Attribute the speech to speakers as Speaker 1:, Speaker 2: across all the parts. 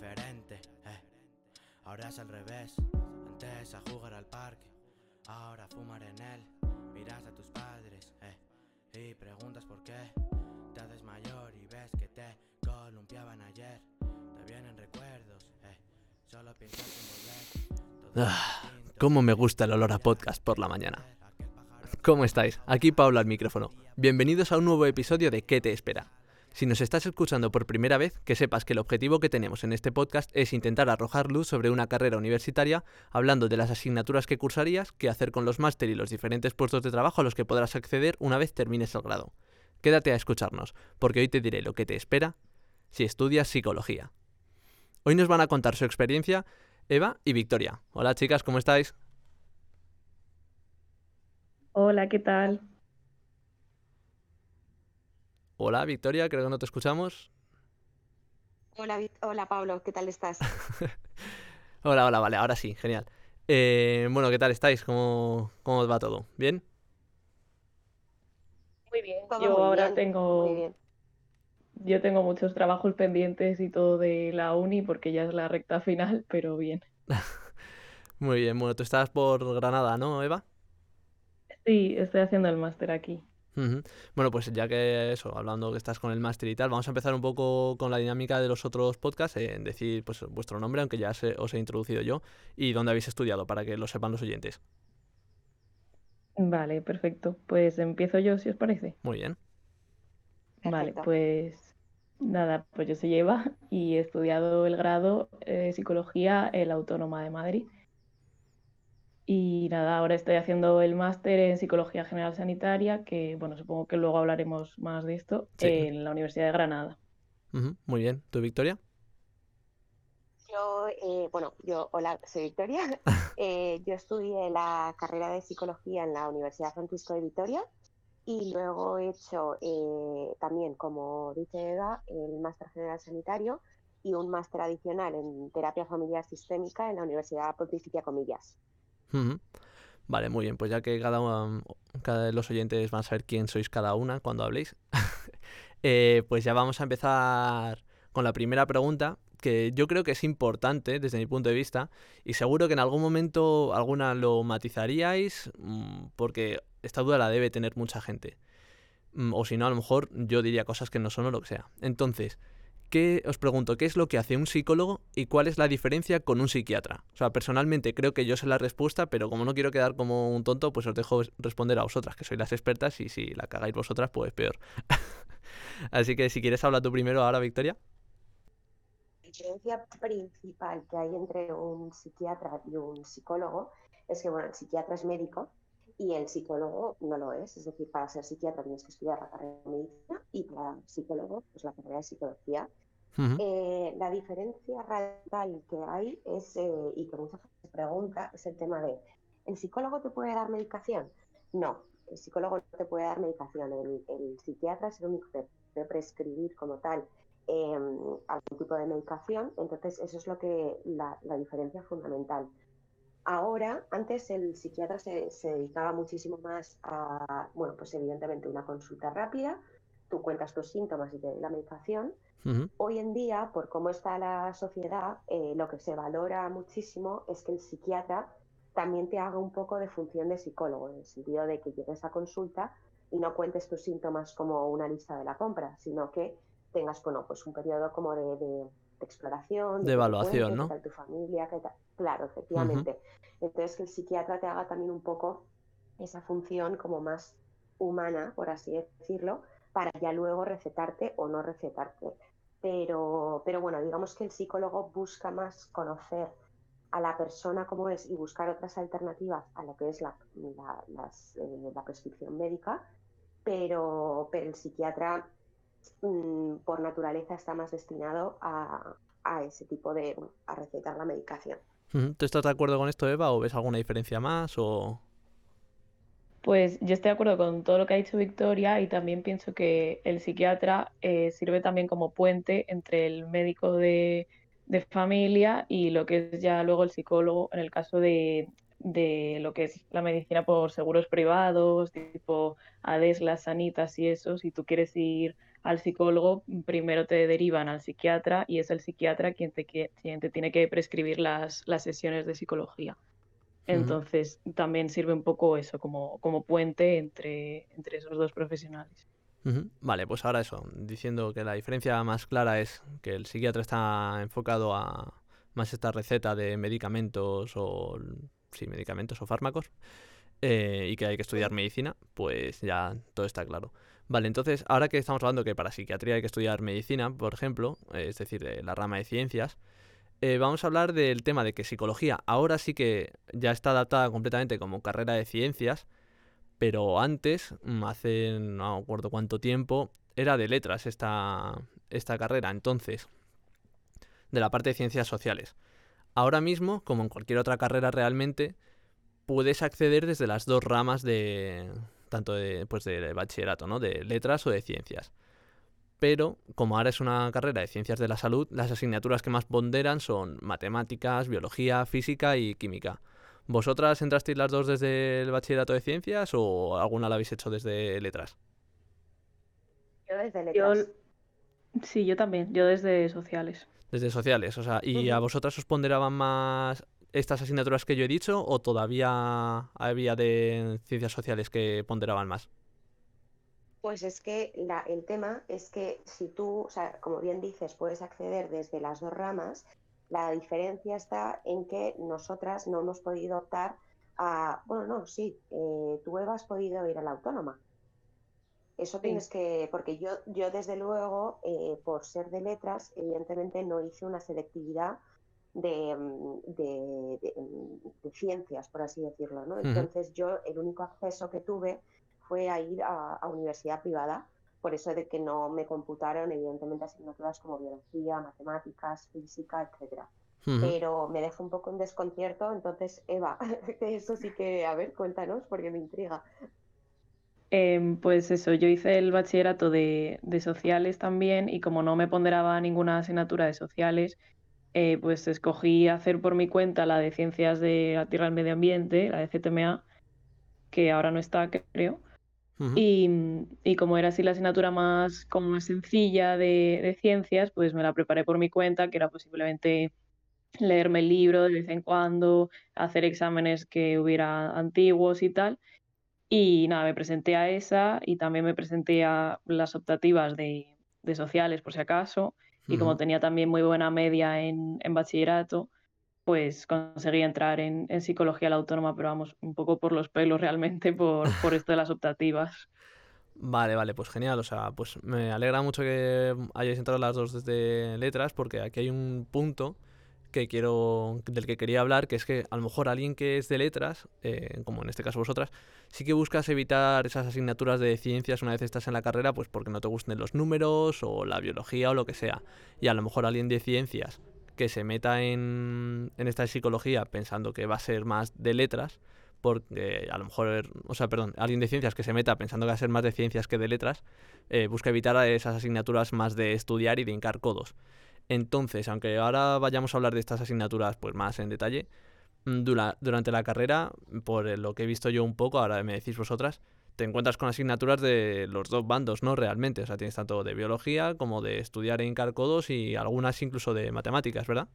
Speaker 1: diferente. Eh. Ahora es al revés. Antes a jugar al parque, ahora a fumar en él. Miras a tus padres eh. y preguntas por qué. Te haces mayor y ves que te columpiaban ayer. Te vienen recuerdos, eh. solo piensas en volver.
Speaker 2: Ah, cómo me gusta el olor a podcast por la mañana. ¿Cómo estáis? Aquí Pablo al micrófono. Bienvenidos a un nuevo episodio de ¿Qué te espera? Si nos estás escuchando por primera vez, que sepas que el objetivo que tenemos en este podcast es intentar arrojar luz sobre una carrera universitaria, hablando de las asignaturas que cursarías, qué hacer con los máster y los diferentes puestos de trabajo a los que podrás acceder una vez termines el grado. Quédate a escucharnos, porque hoy te diré lo que te espera si estudias psicología. Hoy nos van a contar su experiencia Eva y Victoria. Hola chicas, ¿cómo estáis?
Speaker 3: Hola, ¿qué tal?
Speaker 2: Hola Victoria, creo que no te escuchamos.
Speaker 4: Hola, hola Pablo, ¿qué tal estás?
Speaker 2: Hola, hola, vale, ahora sí, genial. Eh, bueno, ¿qué tal estáis? ¿Cómo, cómo os va todo? ¿Bien?
Speaker 3: Muy bien.
Speaker 4: Todo
Speaker 3: Yo
Speaker 4: muy
Speaker 3: ahora
Speaker 4: bien,
Speaker 3: tengo,
Speaker 4: Muy bien.
Speaker 3: yo tengo muchos trabajos pendientes y todo de la uni porque ya es la recta final, pero bien.
Speaker 2: Muy bien, bueno, tú estás por Granada, ¿no, Eva?
Speaker 3: Sí, estoy haciendo el máster aquí.
Speaker 2: Bueno, pues ya que eso, hablando que estás con el máster y tal, vamos a empezar un poco con la dinámica de los otros podcasts, en decir pues vuestro nombre, aunque ya se- os he introducido yo, y dónde habéis estudiado, para que lo sepan los oyentes.
Speaker 3: Vale, perfecto. Pues empiezo yo, si os parece.
Speaker 2: Muy bien.
Speaker 3: Vale, pues nada, pues yo soy Eva y he estudiado el grado de psicología en la Autónoma de Madrid. Y nada, ahora estoy haciendo el máster en psicología general sanitaria, que bueno, supongo que luego hablaremos más de esto,
Speaker 2: Sí.
Speaker 3: en la Universidad de Granada.
Speaker 2: Muy bien. ¿Tú, Victoria?
Speaker 4: Yo, eh, bueno, yo, hola, soy Victoria. Eh, yo estudié la carrera de psicología en la Universidad Francisco de Vitoria y luego he hecho eh, también, como dice Eva, el máster general sanitario y un máster adicional en terapia familiar sistémica en la Universidad Pontificia Comillas.
Speaker 2: Vale, muy bien. Pues ya que cada, uno- cada de los oyentes van a saber quién sois cada una cuando habléis, eh, pues ya vamos a empezar con la primera pregunta, que yo creo que es importante desde mi punto de vista, y seguro que en algún momento alguna lo matizaríais, mm, porque esta duda la debe tener mucha gente. Mm, O si no, a lo mejor yo diría cosas que no son o lo que sea. Entonces, ¿qué, os pregunto, ¿qué es lo que hace un psicólogo y cuál es la diferencia con un psiquiatra? O sea, personalmente creo que yo sé la respuesta, pero como no quiero quedar como un tonto, pues os dejo es- responder a vosotras, que sois las expertas, y si la cagáis vosotras, pues peor. Así que si quieres habla tú primero ahora, Victoria.
Speaker 4: La diferencia principal que hay entre un psiquiatra y un psicólogo es que, bueno, el psiquiatra es médico y el psicólogo no lo es. Es decir, para ser psiquiatra tienes que estudiar la carrera de medicina y para psicólogo, pues la carrera de psicología. Eh, la diferencia radical que hay es, eh, y que mucha gente se pregunta, es el tema de, ¿el psicólogo te puede dar medicación? No, el psicólogo no te puede dar medicación. El, psiquiatra es el único que puede prescribir como tal eh, algún tipo de medicación. Entonces, eso es lo que la, la diferencia fundamental. Ahora, antes el psiquiatra se, se dedicaba muchísimo más a, bueno, pues evidentemente una consulta rápida, tú cuentas tus síntomas y te doy la medicación.
Speaker 2: ujú,
Speaker 4: Hoy en día, por cómo está la sociedad, eh, lo que se valora muchísimo es que el psiquiatra también te haga un poco de función de psicólogo, en el sentido de que llegues a consulta y no cuentes tus síntomas como una lista de la compra, sino que tengas, bueno, pues un periodo como de, de- de exploración,
Speaker 2: De
Speaker 4: te
Speaker 2: evaluación, ¿no?
Speaker 4: qué tal tu familia, qué tal. Claro, efectivamente. Entonces, que el psiquiatra te haga también un poco esa función como más humana, por así decirlo, para ya luego recetarte o no recetarte. Pero, pero bueno, digamos que el psicólogo busca más conocer a la persona como es y buscar otras alternativas a lo que es la, la, eh, prescripción médica, pero, pero el psiquiatra mm, por naturaleza está más destinado a, a ese tipo de, a recetar la medicación.
Speaker 2: ¿Tú estás de acuerdo con esto, Eva, o ves alguna diferencia más? O...
Speaker 3: Pues yo estoy de acuerdo con todo lo que ha dicho Victoria y también pienso que el psiquiatra eh, sirve también como puente entre el médico de, familia y lo que es ya luego el psicólogo en el caso de, lo que es la medicina por seguros privados, tipo ADES, las sanitas y eso, si tú quieres ir al psicólogo, primero te derivan al psiquiatra y es el psiquiatra quien te, quien te tiene que prescribir las sesiones de psicología. Entonces, también sirve un poco eso, como, como puente entre, entre esos dos profesionales.
Speaker 2: Vale, pues ahora eso, diciendo que la diferencia más clara es que el psiquiatra está enfocado a más esta receta de medicamentos o sí, medicamentos o fármacos eh, y que hay que estudiar medicina, pues ya todo está claro. Vale, entonces ahora que estamos hablando que para psiquiatría hay que estudiar medicina, por ejemplo, es decir, de la rama de ciencias, eh, vamos a hablar del tema de que psicología ahora sí que ya está adaptada completamente como carrera de ciencias, pero antes, mm, hace no me acuerdo cuánto tiempo, era de letras esta, esta carrera, entonces, de la parte de ciencias sociales. Ahora mismo, como en cualquier otra carrera realmente, puedes acceder desde las dos ramas de tanto de, pues de bachillerato, ¿no? De letras o de ciencias. Pero como ahora es una carrera de ciencias de la salud, las asignaturas que más ponderan son matemáticas, biología, física y química. ¿Vosotras entrasteis las dos desde el bachillerato de ciencias o alguna la habéis hecho desde letras?
Speaker 4: Yo desde letras.
Speaker 3: Sí, yo también, yo desde sociales.
Speaker 2: Desde sociales, o sea, ¿y a vosotras os ponderaban más estas asignaturas que yo he dicho o todavía había de ciencias sociales que ponderaban más?
Speaker 4: Pues es que el tema es que si tú, o sea, como bien dices, puedes acceder desde las dos ramas, la diferencia está en que nosotras no hemos podido optar a, bueno, no, sí, eh, tú Eva has podido ir a la autónoma. Eso tienes que, porque yo, yo desde luego, eh, por ser de letras, evidentemente no hice una selectividad de, mm, mm, de, ciencias, por así decirlo. ¿no? Entonces yo el único acceso que tuve fue a ir a, a universidad privada por eso de que no me computaron, evidentemente, asignaturas como biología, matemáticas, física, etcétera. Pero me deja un poco en desconcierto, entonces, Eva, eso sí que, a ver, cuéntanos, porque me intriga.
Speaker 3: Em, pues eso, yo hice el bachillerato de, de, sociales también y como no me ponderaba ninguna asignatura de sociales, eh, pues escogí hacer por mi cuenta la de ciencias de la tierra y el medio ambiente, la de CTMA, que ahora no está, creo y, como era así la asignatura más, como más sencilla de, ciencias, pues me la preparé por mi cuenta, que era posiblemente leerme el libro de vez en cuando, hacer exámenes que hubiera antiguos y tal. Y nada, me presenté a esa y también me presenté a las optativas de, sociales, por si acaso. Y como tenía también muy buena media en, en bachillerato, pues conseguí entrar en, psicología la autónoma, pero vamos, un poco por los pelos realmente, por, por esto de las optativas.
Speaker 2: Vale, vale, pues genial. O sea, pues me alegra mucho que hayáis entrado las dos desde letras, porque aquí hay un punto que quiero, del que quería hablar, que es que a lo mejor alguien que es de letras, eh, como en este caso vosotras, sí que buscas evitar esas asignaturas de ciencias una vez estás en la carrera, pues porque no te gusten los números o la biología o lo que sea. Y a lo mejor alguien de ciencias que se meta en, en esta psicología pensando que va a ser más de letras, porque a lo mejor, o sea, perdón, alguien de ciencias que se meta pensando que va a ser más de ciencias que de letras, eh, busca evitar esas asignaturas más de estudiar y de hincar codos. Entonces, aunque ahora vayamos a hablar de estas asignaturas pues más en detalle, mm, durante la carrera, por lo que he visto yo un poco, ahora me decís vosotras, te encuentras con asignaturas de los dos bandos, ¿no? Realmente. O sea, tienes tanto de biología como de estudiar en codos y algunas incluso de matemáticas, ¿verdad?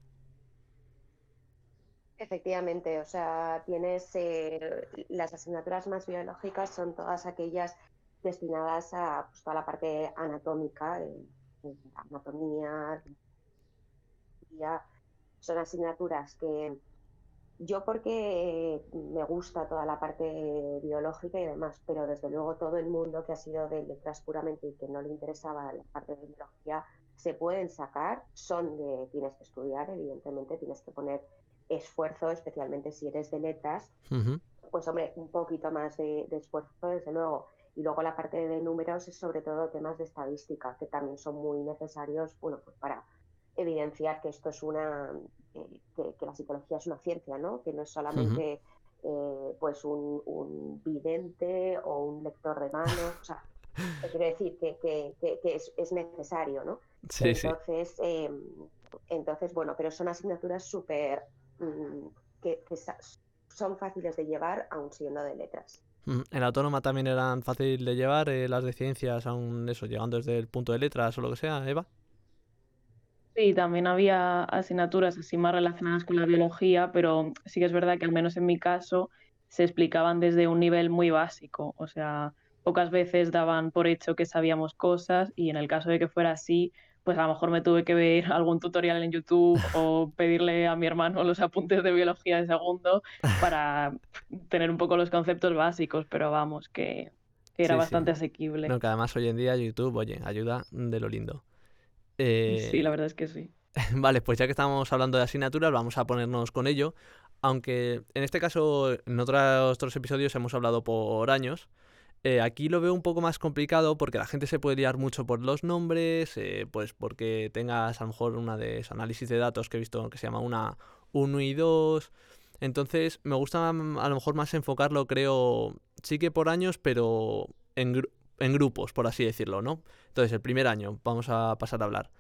Speaker 4: Efectivamente, o sea, tienes eh, las asignaturas más biológicas son todas aquellas destinadas a pues, toda la parte anatómica, eh, anatomía, son asignaturas que yo porque me gusta toda la parte biológica y demás, pero desde luego todo el mundo que ha sido de letras puramente y que no le interesaba la parte de biología se pueden sacar, son de tienes que estudiar, evidentemente tienes que poner esfuerzo, especialmente si eres de letras, pues hombre, un poquito más de, esfuerzo, desde luego. Y luego la parte de números es sobre todo temas de estadística, que también son muy necesarios, bueno, pues para evidenciar que esto es una que, la psicología es una ciencia, ¿no? Que no es solamente eh, pues un, vidente o un lector de manos, o sea, quiero decir que, es, necesario, ¿no?
Speaker 2: Sí,
Speaker 4: entonces, em, entonces, bueno, pero son asignaturas súper mm, que, son fáciles de llevar aún siendo de letras.
Speaker 2: ¿En la autónoma también eran fácil de llevar eh, las de ciencias, aún eso, llegando desde el punto de letras o lo que sea, Eva?
Speaker 3: Sí, también había asignaturas así más relacionadas con la biología, pero sí que es verdad que al menos en mi caso se explicaban desde un nivel muy básico, o sea, pocas veces daban por hecho que sabíamos cosas y en el caso de que fuera así, pues a lo mejor me tuve que ver algún tutorial en YouTube o pedirle a mi hermano los apuntes de biología de segundo para tener un poco los conceptos básicos, pero vamos, que era bastante asequible.
Speaker 2: No, que además hoy en día YouTube, oye, ayuda de lo lindo.
Speaker 3: Sí, eh, la verdad es que sí.
Speaker 2: Vale, pues ya que estamos hablando de asignaturas, vamos a ponernos con ello. Aunque en este caso, en otros, otros episodios hemos hablado por años, eh, aquí lo veo un poco más complicado porque la gente se puede liar mucho por los nombres, eh, pues porque tengas a lo mejor una de esos análisis de datos que he visto que se llama una 1 y 2. Entonces me gusta mm, a lo mejor más enfocarlo, creo, sí que por años, pero en, en grupos, por así decirlo, ¿no? Entonces el primer año vamos a pasar a hablar.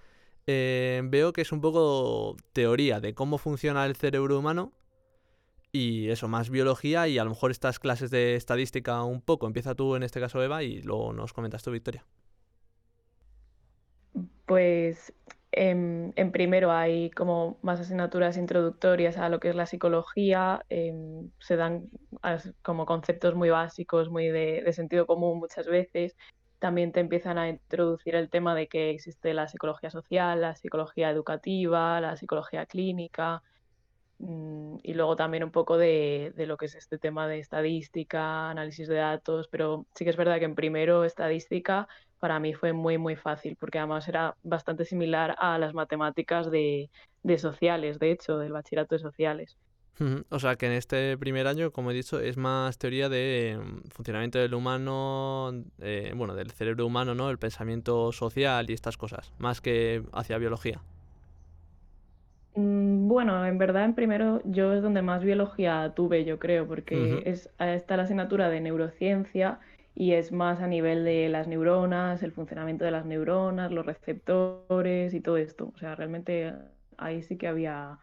Speaker 2: Eh, veo que es un poco teoría de cómo funciona el cerebro humano y eso, más biología y a lo mejor estas clases de estadística un poco. Empieza tú en este caso, Eva, y luego nos comentas tú, Victoria.
Speaker 3: Pues en, primero hay como más asignaturas introductorias a lo que es la psicología, em, se dan como conceptos muy básicos, muy de, de, sentido común muchas veces. También te empiezan a introducir el tema de que existe la psicología social, la psicología educativa, la psicología clínica, Mm, y luego también un poco de, de, lo que es este tema de estadística, análisis de datos, pero sí que es verdad que en primero estadística para mí fue muy, muy fácil, porque además era bastante similar a las matemáticas de, de sociales, de hecho, del bachillerato de sociales.
Speaker 2: O sea que en este primer año, como he dicho, es más teoría de mm, funcionamiento del humano, eh, bueno, del cerebro humano, ¿no? El pensamiento social y estas cosas, más que hacia biología.
Speaker 3: Mm, bueno, en verdad en primero yo es donde más biología tuve, yo creo, porque es, está la asignatura de neurociencia y es más a nivel de las neuronas, el funcionamiento de las neuronas, los receptores y todo esto. O sea, realmente ahí sí que había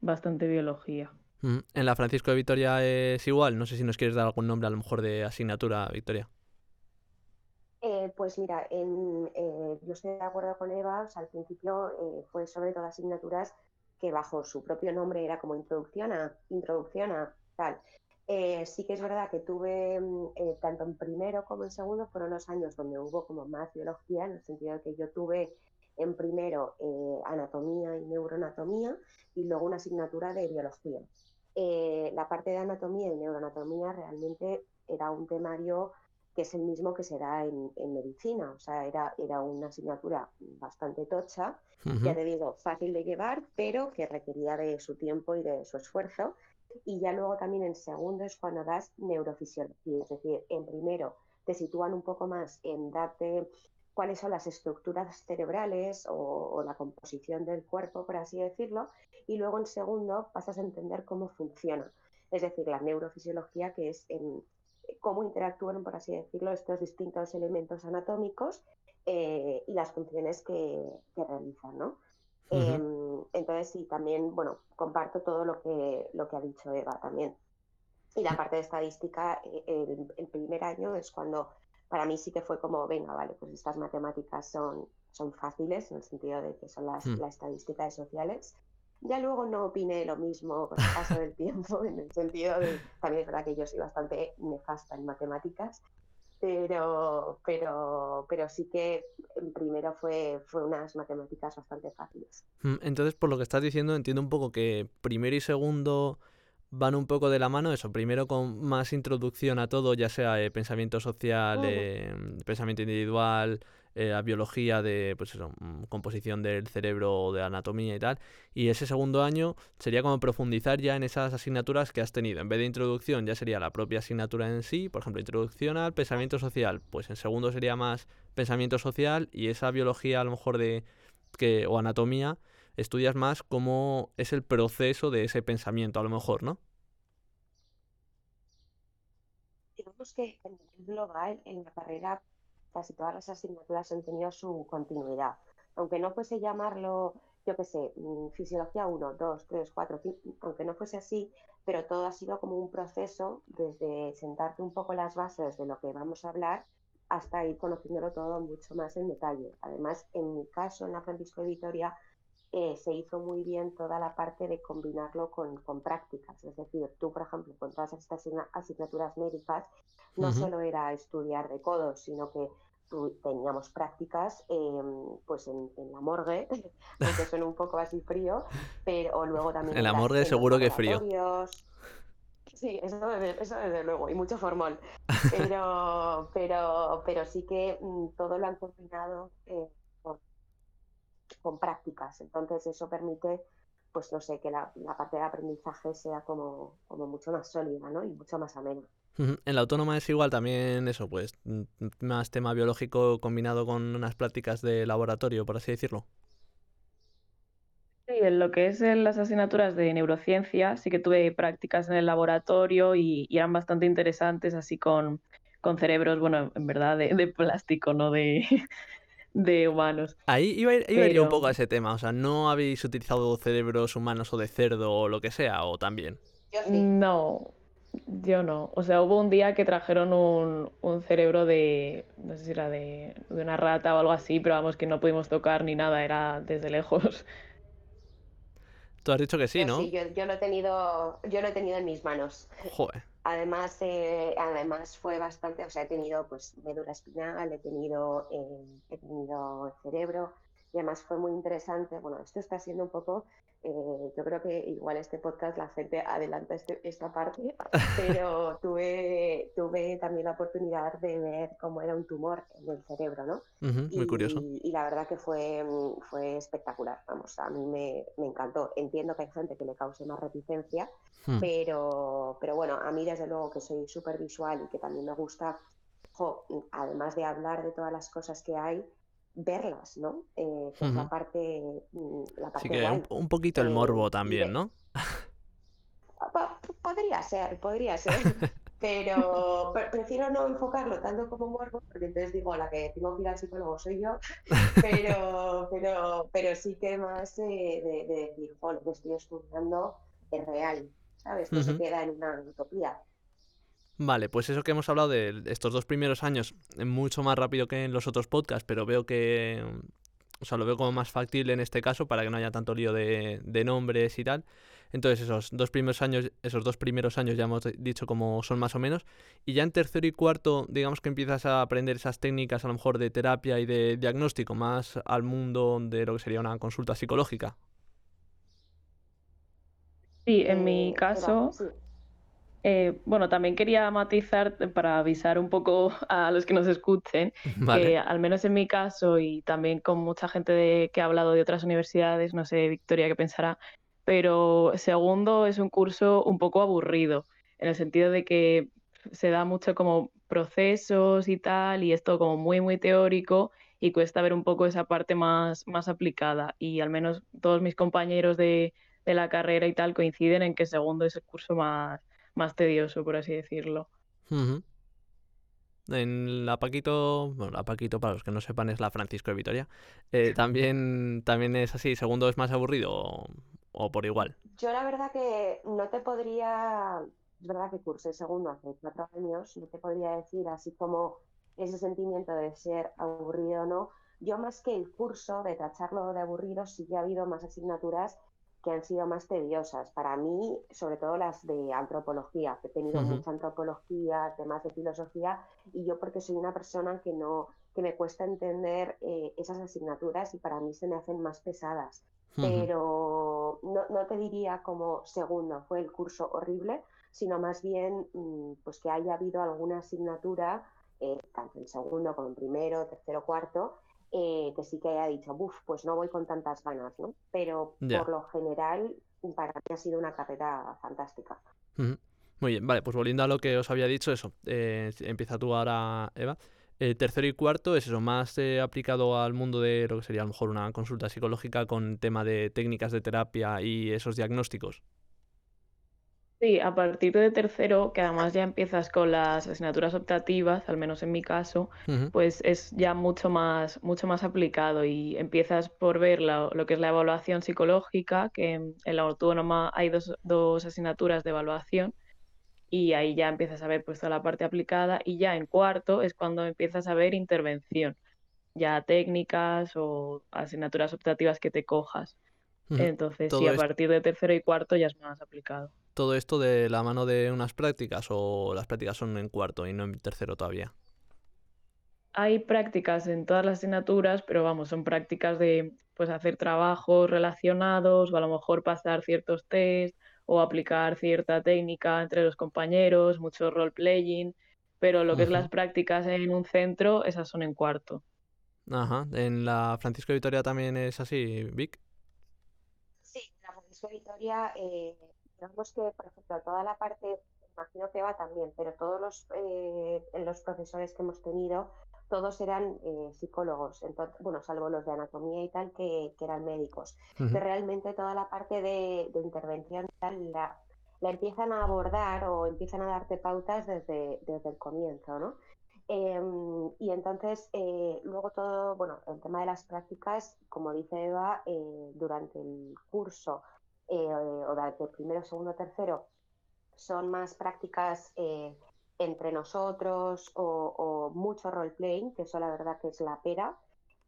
Speaker 3: bastante biología.
Speaker 2: ¿En la Francisco de Vitoria es igual? No sé si nos quieres dar algún nombre a lo mejor de asignatura, Victoria.
Speaker 4: Eh, pues mira, eh, yo estoy de acuerdo con Eva, al principio eh, fue sobre todo asignaturas que bajo su propio nombre era como introducción a, introducción a tal. Sí que es verdad que tuve, mm, tanto en primero como en segundo, fueron los años donde hubo como más biología, en el sentido de que yo tuve en primero anatomía y neuroanatomía y luego una asignatura de biología. la parte de anatomía y neuroanatomía realmente era un temario que es el mismo que se da en, medicina. O sea, era, era una asignatura bastante tocha, ya te digo, fácil de llevar, pero que requería de su tiempo y de su esfuerzo. Y ya luego también en segundo es cuando das neurofisiología, es decir, en primero te sitúan un poco más en darte cuáles son las estructuras cerebrales o, o, la composición del cuerpo, por así decirlo, y luego en segundo pasas a entender cómo funciona. Es decir, la neurofisiología que es en, cómo interactúan, por así decirlo, estos distintos elementos anatómicos eh, y las funciones que, realizan, ¿no? Entonces, sí, también, bueno, comparto todo lo que, lo que ha dicho Eva también. Y la parte de estadística, eh, el, primer año es cuando para mí sí que fue como, venga, vale, pues estas matemáticas son, son fáciles, en el sentido de que son las, mm. las estadísticas sociales. Ya luego no opiné lo mismo con el paso del tiempo, en el sentido de, también es verdad que yo soy bastante nefasta en matemáticas, pero, pero, pero sí que primero fue, fue unas matemáticas bastante fáciles.
Speaker 2: Mm, entonces, por lo que estás diciendo, entiendo un poco que primero y segundo van un poco de la mano, eso, primero con más introducción a todo, ya sea eh, pensamiento social, eh, pensamiento individual, eh, a biología de pues eso, mm, composición del cerebro de anatomía y tal. Y ese segundo año sería como profundizar ya en esas asignaturas que has tenido. En vez de introducción ya sería la propia asignatura en sí, por ejemplo, introducción al pensamiento social, pues en segundo sería más pensamiento social y esa biología a lo mejor de que o anatomía estudias más cómo es el proceso de ese pensamiento a lo mejor, ¿no?
Speaker 4: Digamos que en la carrera casi todas las asignaturas han tenido su continuidad. Aunque no fuese llamarlo yo qué sé, mm, fisiología 1, 2, 3, 4, aunque no fuese así, pero todo ha sido como un proceso desde sentarte un poco las bases de lo que vamos a hablar hasta ir conociéndolo todo mucho más en detalle. Además, en mi caso, en la Francisco de Vitoria, eh, se hizo muy bien toda la parte de combinarlo con, con, prácticas. Es decir, tú, por ejemplo, con todas estas asignaturas médicas, no solo era estudiar de codos, sino que teníamos prácticas em, pues en, la morgue, aunque suena un poco así frío, pero luego también...
Speaker 2: En la morgue seguro que frío.
Speaker 4: Sí, eso desde, eso desde luego, y mucho formol. Pero, pero, pero sí que mm, todo lo han combinado eh, con, prácticas. Entonces eso permite, pues no sé, que la, la parte de aprendizaje sea como, como mucho más sólida, ¿no? Y mucho más amena.
Speaker 2: En la autónoma es igual también eso, pues más tema biológico combinado con unas prácticas de laboratorio, por así decirlo.
Speaker 3: Sí, en lo que es en las asignaturas de neurociencia, sí que tuve prácticas en el laboratorio y, eran bastante interesantes, así con, con, cerebros, bueno, en verdad de, plástico, no de, de humanos.
Speaker 2: Ahí iba, iba a ir un poco a ese tema, o sea, ¿no habéis utilizado cerebros humanos o de cerdo o lo que sea, o también?
Speaker 3: No, yo no. O sea, hubo un día que trajeron un, un cerebro de, no sé si era de, de, una rata o algo así, pero vamos, que no pudimos tocar ni nada, era desde lejos.
Speaker 2: Tú has dicho que sí, ¿no?
Speaker 4: Sí, yo, yo, lo he tenido, yo lo he tenido en mis manos.
Speaker 2: Joder.
Speaker 4: Además, eh, además fue bastante, o sea, he tenido pues médula espinal, he tenido, eh, he tenido cerebro, y además fue muy interesante. Bueno, esto está siendo un poco eh, yo creo que igual este podcast la gente adelanta este, esta parte, pero tuve, tuve también la oportunidad de ver cómo era un tumor en el cerebro, ¿no?
Speaker 2: muy curioso.
Speaker 4: Y la verdad que fue, fue espectacular, vamos, a mí me, me encantó. Entiendo que hay gente que le cause más reticencia, hmm. pero, pero bueno, a mí desde luego que soy súper visual y que también me gusta, además de hablar de todas las cosas que hay, verlas, ¿no? Eh, que es la parte, mm, la parte
Speaker 2: sí que un, poquito el eh, morbo también, ¿no?
Speaker 4: Podría ser, podría ser. Pero prefiero no enfocarlo tanto como morbo, porque entonces digo, la que tengo que ir al psicólogo soy yo, pero, pero, pero sí que más de, de, decir, lo que estoy estudiando es real, ¿sabes? No se queda en una utopía.
Speaker 2: Vale, pues eso que hemos hablado de estos dos primeros años, mucho más rápido que en los otros podcasts, pero veo que, o sea, lo veo como más factible en este caso para que no haya tanto lío de, nombres y tal. Entonces esos dos primeros años, esos dos primeros años ya hemos dicho como son más o menos. Y ya en tercero y cuarto, digamos que empiezas a aprender esas técnicas a lo mejor de terapia y de diagnóstico, más al mundo de lo que sería una consulta psicológica.
Speaker 3: Sí, en mi caso, eh, bueno, también quería matizar para avisar un poco a los que nos escuchen, que al menos en mi caso y también con mucha gente que ha hablado de otras universidades, no sé, Victoria, qué pensará, pero segundo es un curso un poco aburrido, en el sentido de que se da mucho como procesos y tal, y esto como muy, muy teórico y cuesta ver un poco esa parte más, más aplicada. Y al menos todos mis compañeros de, de la carrera y tal coinciden en que segundo es el curso más más tedioso, por así decirlo.
Speaker 2: En la Paquito, bueno, la Paquito para los que no sepan es la Francisco de Vitoria, eh, también, también es así, segundo es más aburrido o, por igual.
Speaker 4: Yo la verdad que no te podría, es verdad que cursé segundo hace cuatro años, no te podría decir así como ese sentimiento de ser aburrido o no. Yo más que el curso de tacharlo de aburrido, sí que ha habido más asignaturas que han sido más tediosas. Para mí, sobre todo las de antropología, he tenido mucha antropología, temas de filosofía, y yo porque soy una persona que no que me cuesta entender eh, esas asignaturas y para mí se me hacen más pesadas. Pero no, no, te diría como segundo fue el curso horrible, sino más bien mm, pues que haya habido alguna asignatura, eh, tanto en segundo como en primero, tercero, cuarto, eh, que sí que haya dicho, uff, pues no voy con tantas ganas, ¿no? Pero por lo general, para mí ha sido una carrera fantástica.
Speaker 2: Muy bien, vale, pues volviendo a lo que os había dicho, eso, eh, empieza tú ahora, Eva. Eh, tercero y cuarto es eso, más aplicado al mundo de lo que sería a lo mejor una consulta psicológica con tema de técnicas de terapia y esos diagnósticos.
Speaker 3: Sí, a partir de tercero, que además ya empiezas con las asignaturas optativas, al menos en mi caso, pues es ya mucho más, mucho más aplicado y empiezas por ver la- lo que es la evaluación psicológica, que en, la autónoma hay dos, dos asignaturas de evaluación y ahí ya empiezas a ver pues toda la parte aplicada y ya en cuarto es cuando empiezas a ver intervención, ya técnicas o asignaturas optativas que te cojas. Entonces, sí,
Speaker 2: Todo
Speaker 3: a
Speaker 2: esto,
Speaker 3: partir de tercero y cuarto ya es más aplicado.
Speaker 2: Todo esto de la mano de unas prácticas o las prácticas son en cuarto y no en tercero todavía.
Speaker 3: Hay prácticas en todas las asignaturas, pero vamos, son prácticas de pues hacer trabajos relacionados o a lo mejor pasar ciertos test o aplicar cierta técnica entre los compañeros, mucho role-playing, pero lo que es las prácticas en un centro, esas son en cuarto.
Speaker 2: Ajá. En la Francisco Vitoria también es así, Vic.
Speaker 4: Sí, la Francisco Vitoria, eh, digamos que, por ejemplo, toda la parte, imagino que va también, pero todos los, eh, los profesores que hemos tenido, todos eran eh, psicólogos, entonces, bueno, salvo los de anatomía y tal, que, que eran médicos.
Speaker 2: Ujú.
Speaker 4: Que realmente toda la parte de, de intervención la, la empiezan a abordar o empiezan a darte pautas desde, desde el comienzo, ¿no? Em, y entonces, eh, luego todo, bueno, el tema de las prácticas, como dice Eva, eh, durante el curso eh, o el primero, segundo, tercero, son más prácticas eh, entre nosotros o, mucho role-playing, que eso la verdad que es la pera,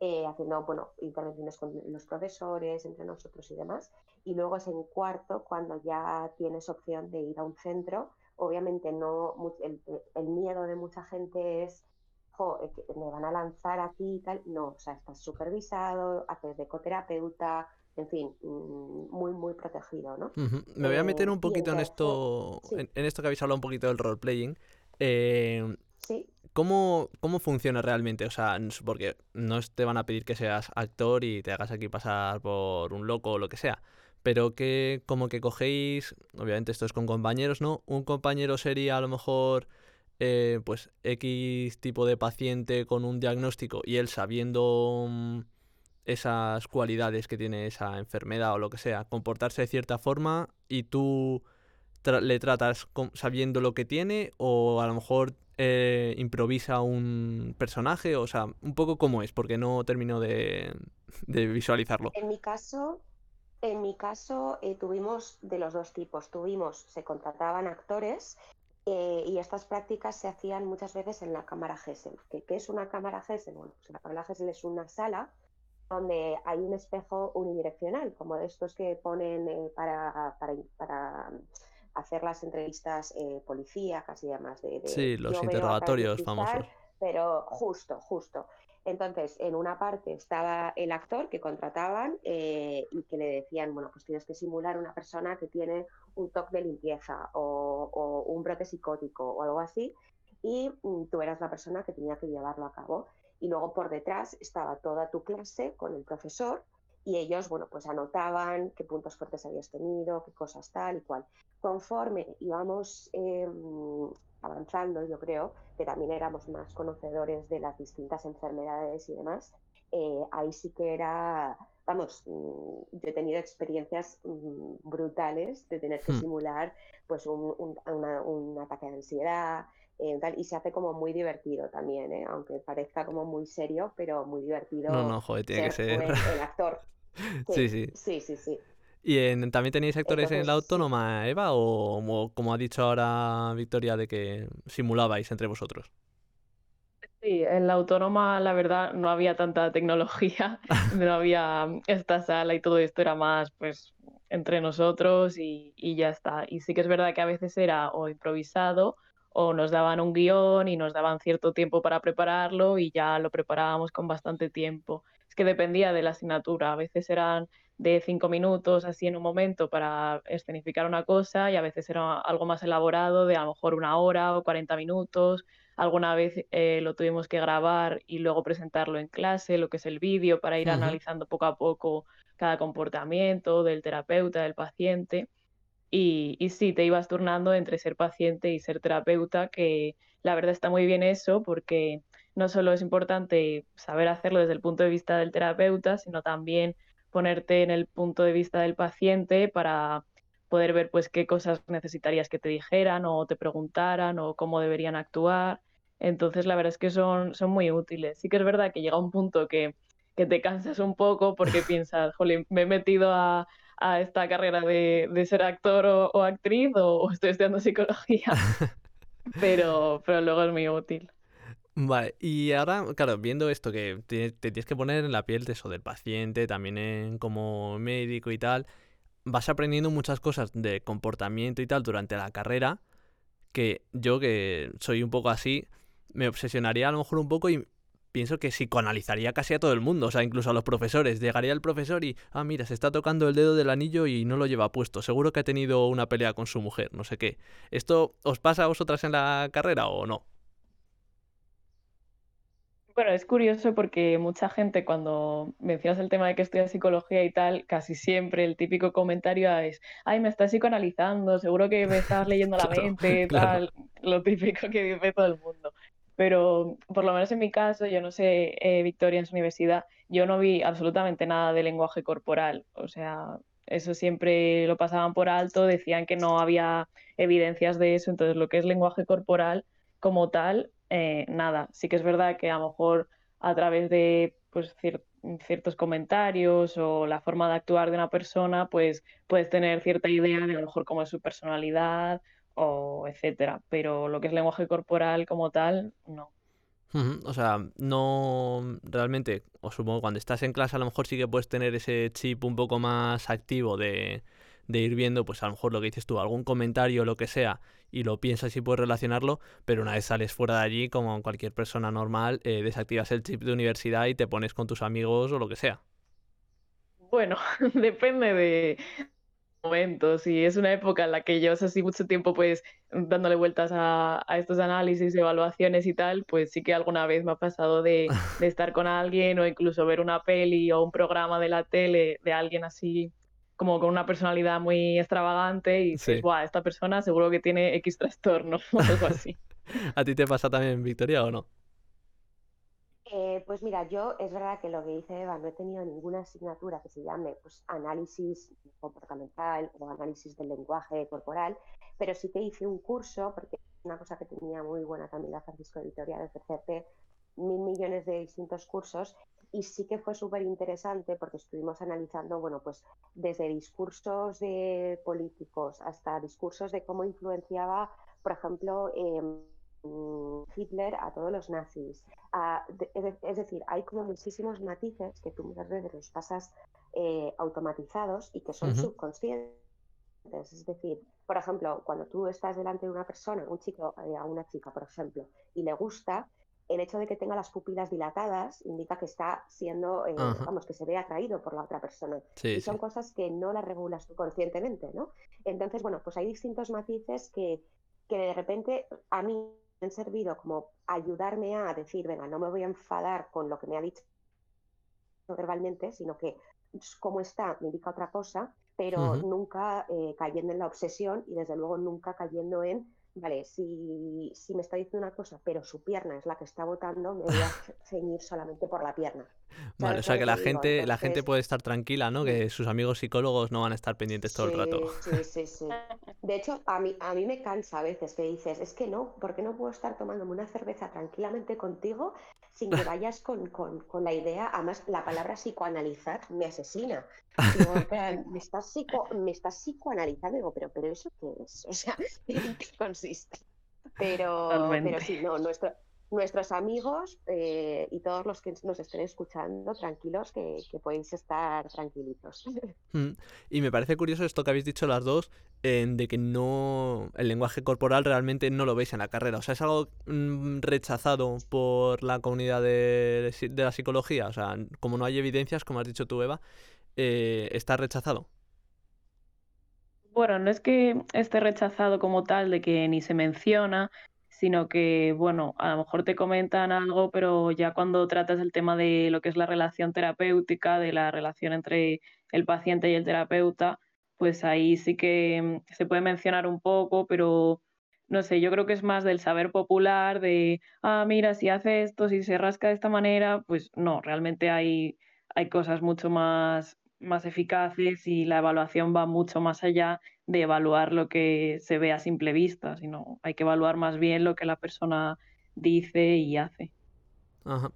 Speaker 4: eh, haciendo, bueno, intervenciones con los profesores, entre nosotros y demás. Y luego es en cuarto cuando ya tienes opción de ir a un centro obviamente no, el, el miedo de mucha gente es, "Jo, me van a lanzar aquí y tal. No, o sea, estás supervisado, haces de ecoterapeuta, en fin, mm, muy, muy protegido, ¿no?
Speaker 2: Me voy a meter
Speaker 4: Eh,
Speaker 2: un poquito en esto,
Speaker 4: sí,
Speaker 2: en, en esto que habéis hablado un poquito del roleplaying. Eh,
Speaker 4: sí,
Speaker 2: ¿cómo, ¿Cómo funciona realmente? O sea, porque no te van a pedir que seas actor y te hagas aquí pasar por un loco o lo que sea. Pero que como que cogéis, obviamente esto es con compañeros, ¿no? Un compañero sería a lo mejor eh, pues X tipo de paciente con un diagnóstico y él sabiendo mm, esas cualidades que tiene esa enfermedad o lo que sea, comportarse de cierta forma y tú le tratas sabiendo lo que tiene o a lo mejor eh, improvisa un personaje, o sea, un poco cómo es, porque no termino de, de visualizarlo.
Speaker 4: en mi caso, en mi caso eh, tuvimos de los dos tipos. Tuvimos, se contrataban actores eh, y estas prácticas se hacían muchas veces en la cámara Gesell. ¿Qué, es una cámara Gesell? Bueno, pues la cámara Gesell es una sala donde hay un espejo unidireccional, como estos que ponen eh, para, para, para hacer las entrevistas eh, policíacas y demás, de, de
Speaker 2: Sí, los interrogatorios famosos.
Speaker 4: pero justo, justo. Entonces, en una parte estaba el actor que contrataban eh, y que le decían, bueno, pues tienes que simular una persona que tiene un toque de limpieza o, o un brote psicótico o algo así, y mm, tú eras la persona que tenía que llevarlo a cabo. Y luego por detrás estaba toda tu clase con el profesor y ellos, bueno, pues anotaban qué puntos fuertes habías tenido, qué cosas tal y cual. Conforme íbamos eh, avanzando, yo creo, que también éramos más conocedores de las distintas enfermedades y demás, eh, ahí sí que era, vamos, mm, yo he tenido experiencias mm, brutales de tener que
Speaker 2: Hmm.
Speaker 4: simular pues un, un, una, un ataque de ansiedad, eh, tal, y se hace como muy divertido también, ¿eh? aunque parezca como muy serio, pero muy
Speaker 2: No,
Speaker 4: divertido
Speaker 2: no, joder, tiene que
Speaker 4: ser
Speaker 2: ser...
Speaker 4: tú el, el actor.
Speaker 2: Sí,
Speaker 4: Sí,
Speaker 2: sí.
Speaker 4: sí, sí, sí.
Speaker 2: ¿Y en, también tenéis actores en la autónoma, Eva? ¿O como, como ha dicho ahora Victoria, de que simulabais entre vosotros?
Speaker 3: Sí, en la autónoma, la verdad, no había tanta tecnología, no había esta sala y todo esto era más, pues, entre nosotros y, y ya está. Y sí que es verdad que a veces era o improvisado o nos daban un guion y nos daban cierto tiempo para prepararlo y ya lo preparábamos con bastante tiempo. Es que dependía de la asignatura, a veces eran de cinco minutos así en un momento para escenificar una cosa y a veces era algo más elaborado de a lo mejor una hora o 40 minutos Alguna vez eh, lo tuvimos que grabar y luego presentarlo en clase, lo que es el vídeo, para ir analizando poco a poco cada comportamiento del terapeuta, del paciente. Y, y sí, te ibas turnando entre ser paciente y ser terapeuta, que la verdad está muy bien eso, porque no solo es importante saber hacerlo desde el punto de vista del terapeuta, sino también ponerte en el punto de vista del paciente para poder ver pues qué cosas necesitarías que te dijeran o te preguntaran o cómo deberían actuar. Entonces, la verdad es que son, son muy útiles. Sí que es verdad que llega un punto que, que te cansas un poco porque piensas, jolín, me he metido a, a esta carrera de, de ser actor o, o actriz o, o, estoy estudiando psicología, pero, pero luego es muy útil.
Speaker 2: Vale, y ahora, claro, viendo esto que te, te, tienes que poner en la piel de eso del paciente, también en, como médico y tal, vas aprendiendo muchas cosas de comportamiento y tal durante la carrera, que yo que soy un poco así, me obsesionaría a lo mejor un poco y pienso que psicoanalizaría casi a todo el mundo, o sea, incluso a los profesores. Llegaría el profesor y, ah, mira, se está tocando el dedo del anillo y no lo lleva puesto. Seguro que ha tenido una pelea con su mujer, no sé qué. ¿Esto os pasa a vosotras en la carrera o no?
Speaker 3: Bueno, es curioso porque mucha gente cuando mencionas el tema de que estudia psicología y tal, casi siempre el típico comentario es, ay, me estás psicoanalizando, seguro que me estás leyendo la
Speaker 2: Claro,
Speaker 3: mente,
Speaker 2: claro.
Speaker 3: tal, lo típico que dice todo el mundo. Pero por lo menos en mi caso, yo no sé, eh, Victoria en su universidad, yo no vi absolutamente nada de lenguaje corporal. O sea, eso siempre lo pasaban por alto, decían que no había evidencias de eso. Entonces, lo que es lenguaje corporal como tal, eh, nada. Sí que es verdad que a lo mejor a través de pues, cier- ciertos comentarios o la forma de actuar de una persona, pues puedes tener cierta idea de a lo mejor cómo es su personalidad o etcétera. Pero lo que es lenguaje corporal como tal, no.
Speaker 2: O sea, no realmente, os supongo cuando estás en clase a lo mejor sí que puedes tener ese chip un poco más activo de, de ir viendo, pues a lo mejor lo que dices tú, algún comentario o lo que sea, y lo piensas y puedes relacionarlo, pero una vez sales fuera de allí, como cualquier persona normal, eh, desactivas el chip de universidad y te pones con tus amigos o lo que sea.
Speaker 3: Bueno, depende de momentos. Si es una época en la que llevas así mucho tiempo pues dándole vueltas a, a estos análisis, evaluaciones y tal, pues sí que alguna vez me ha pasado de, de estar con alguien o incluso ver una peli o un programa de la tele de alguien así como con una personalidad muy extravagante y dices,
Speaker 2: Sí.
Speaker 3: esta persona seguro que tiene X trastorno o algo así.
Speaker 2: ¿A ti te pasa también, Victoria, o no?
Speaker 4: Eh, pues mira, yo es verdad que lo que dice Eva, no he tenido ninguna asignatura que se llame pues, análisis comportamental o análisis del lenguaje corporal, pero sí que hice un curso, porque es una cosa que tenía muy buena también la Francisco de Vitoria, de ofrecerte mil millones de distintos cursos, y sí que fue súper interesante porque estuvimos analizando, bueno, pues desde discursos de políticos hasta discursos de cómo influenciaba, por ejemplo, em, mm, Hitler a todos los nazis. De- es de- es decir, hay como muchísimos matices que tú muchas veces los pasas eh, automatizados y que son subconscientes. Es decir, por ejemplo, cuando tú estás delante de una persona, un chico, eh, a una chica, por ejemplo, y le gusta, el hecho de que tenga las pupilas dilatadas indica que está siendo, eh, vamos, que se ve atraído por la otra persona.
Speaker 2: Sí,
Speaker 4: Y
Speaker 2: sí.
Speaker 4: son cosas que no las regulas tú conscientemente, ¿no? Entonces, bueno, pues hay distintos matices que, que de repente a mí han servido como ayudarme a decir, venga, no me voy a enfadar con lo que me ha dicho verbalmente, sino que cómo está me indica otra cosa, pero nunca eh, cayendo en la obsesión y desde luego nunca cayendo en, vale, si, si me está diciendo una cosa, pero su pierna es la que está votando, me voy a ceñir solamente por la pierna.
Speaker 2: Vale, o
Speaker 4: ¿Sabes
Speaker 2: sea que la
Speaker 4: digo?
Speaker 2: gente, la gente puede estar tranquila, ¿no? Que sus amigos psicólogos no van a estar pendientes todo el rato.
Speaker 4: Sí, sí, sí, sí. De hecho, a mí, a mí me cansa a veces que dices, es que no, ¿por qué no puedo estar tomándome una cerveza tranquilamente contigo sin que vayas con, con, con la idea? Además, la palabra psicoanalizar me asesina. Digo, me estás, psico, me estás psicoanalizando, digo, pero, pero ¿eso qué es? O sea, ¿en qué consiste? Pero, pero sí, no, nuestro, nuestros amigos eh, y todos los que nos estén escuchando, tranquilos, que, que podéis estar tranquilitos.
Speaker 2: Mm, Y me parece curioso esto que habéis dicho las dos, de que no el lenguaje corporal realmente no lo veis en la carrera. O sea, es algo mm, rechazado por la comunidad de, de la psicología. O sea, como no hay evidencias, como has dicho tú, Eva, eh, está rechazado.
Speaker 3: Bueno, no es que esté rechazado como tal, de que ni se menciona, sino que, bueno, a lo mejor te comentan algo, pero ya cuando tratas el tema de lo que es la relación terapéutica, de la relación entre el paciente y el terapeuta, pues ahí sí que mm, se puede mencionar un poco, pero no sé, yo creo que es más del saber popular, de, ah, mira, si hace esto, si se rasca de esta manera, pues no, realmente hay, hay cosas mucho más, más eficaces y la evaluación va mucho más allá de evaluar lo que se ve a simple vista, sino hay que evaluar más bien lo que la persona dice y hace.
Speaker 2: Ajá.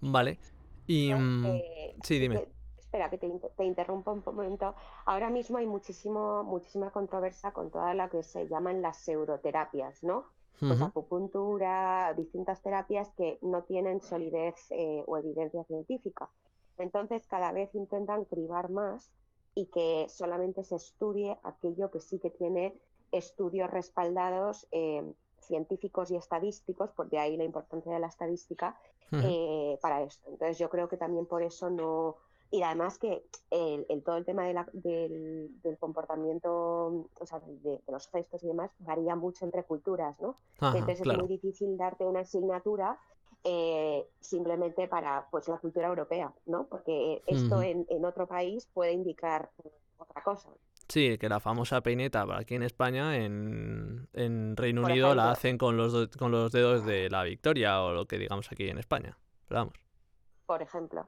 Speaker 2: Vale. Y... Mm,
Speaker 4: Eh,
Speaker 2: sí, dime.
Speaker 4: espera, que te, te interrumpo un momento. Ahora mismo hay muchísimo, muchísima controversia con toda la que se llaman las pseudoterapias, ¿no? Pues acupuntura, distintas terapias que no tienen solidez eh, o evidencia científica. Entonces, cada vez intentan cribar más y que solamente se estudie aquello que sí que tiene estudios respaldados eh, científicos y estadísticos, porque ahí la importancia de la estadística eh, para esto. Entonces yo creo que también por eso no... Y además que el, el- todo el tema de la- del, del comportamiento, o sea, de, de los gestos y demás, varía mucho entre culturas, ¿no?
Speaker 2: Ajá,
Speaker 4: Entonces es muy difícil darte una asignatura eh, simplemente para pues la cultura europea, ¿no? Porque esto en, en otro país puede indicar otra cosa.
Speaker 2: Sí, que la famosa peineta para aquí en España, en, en Reino
Speaker 4: Por
Speaker 2: Unido la hacen con los, con los dedos de la victoria o lo que digamos aquí en España. Pero vamos.
Speaker 4: Por ejemplo.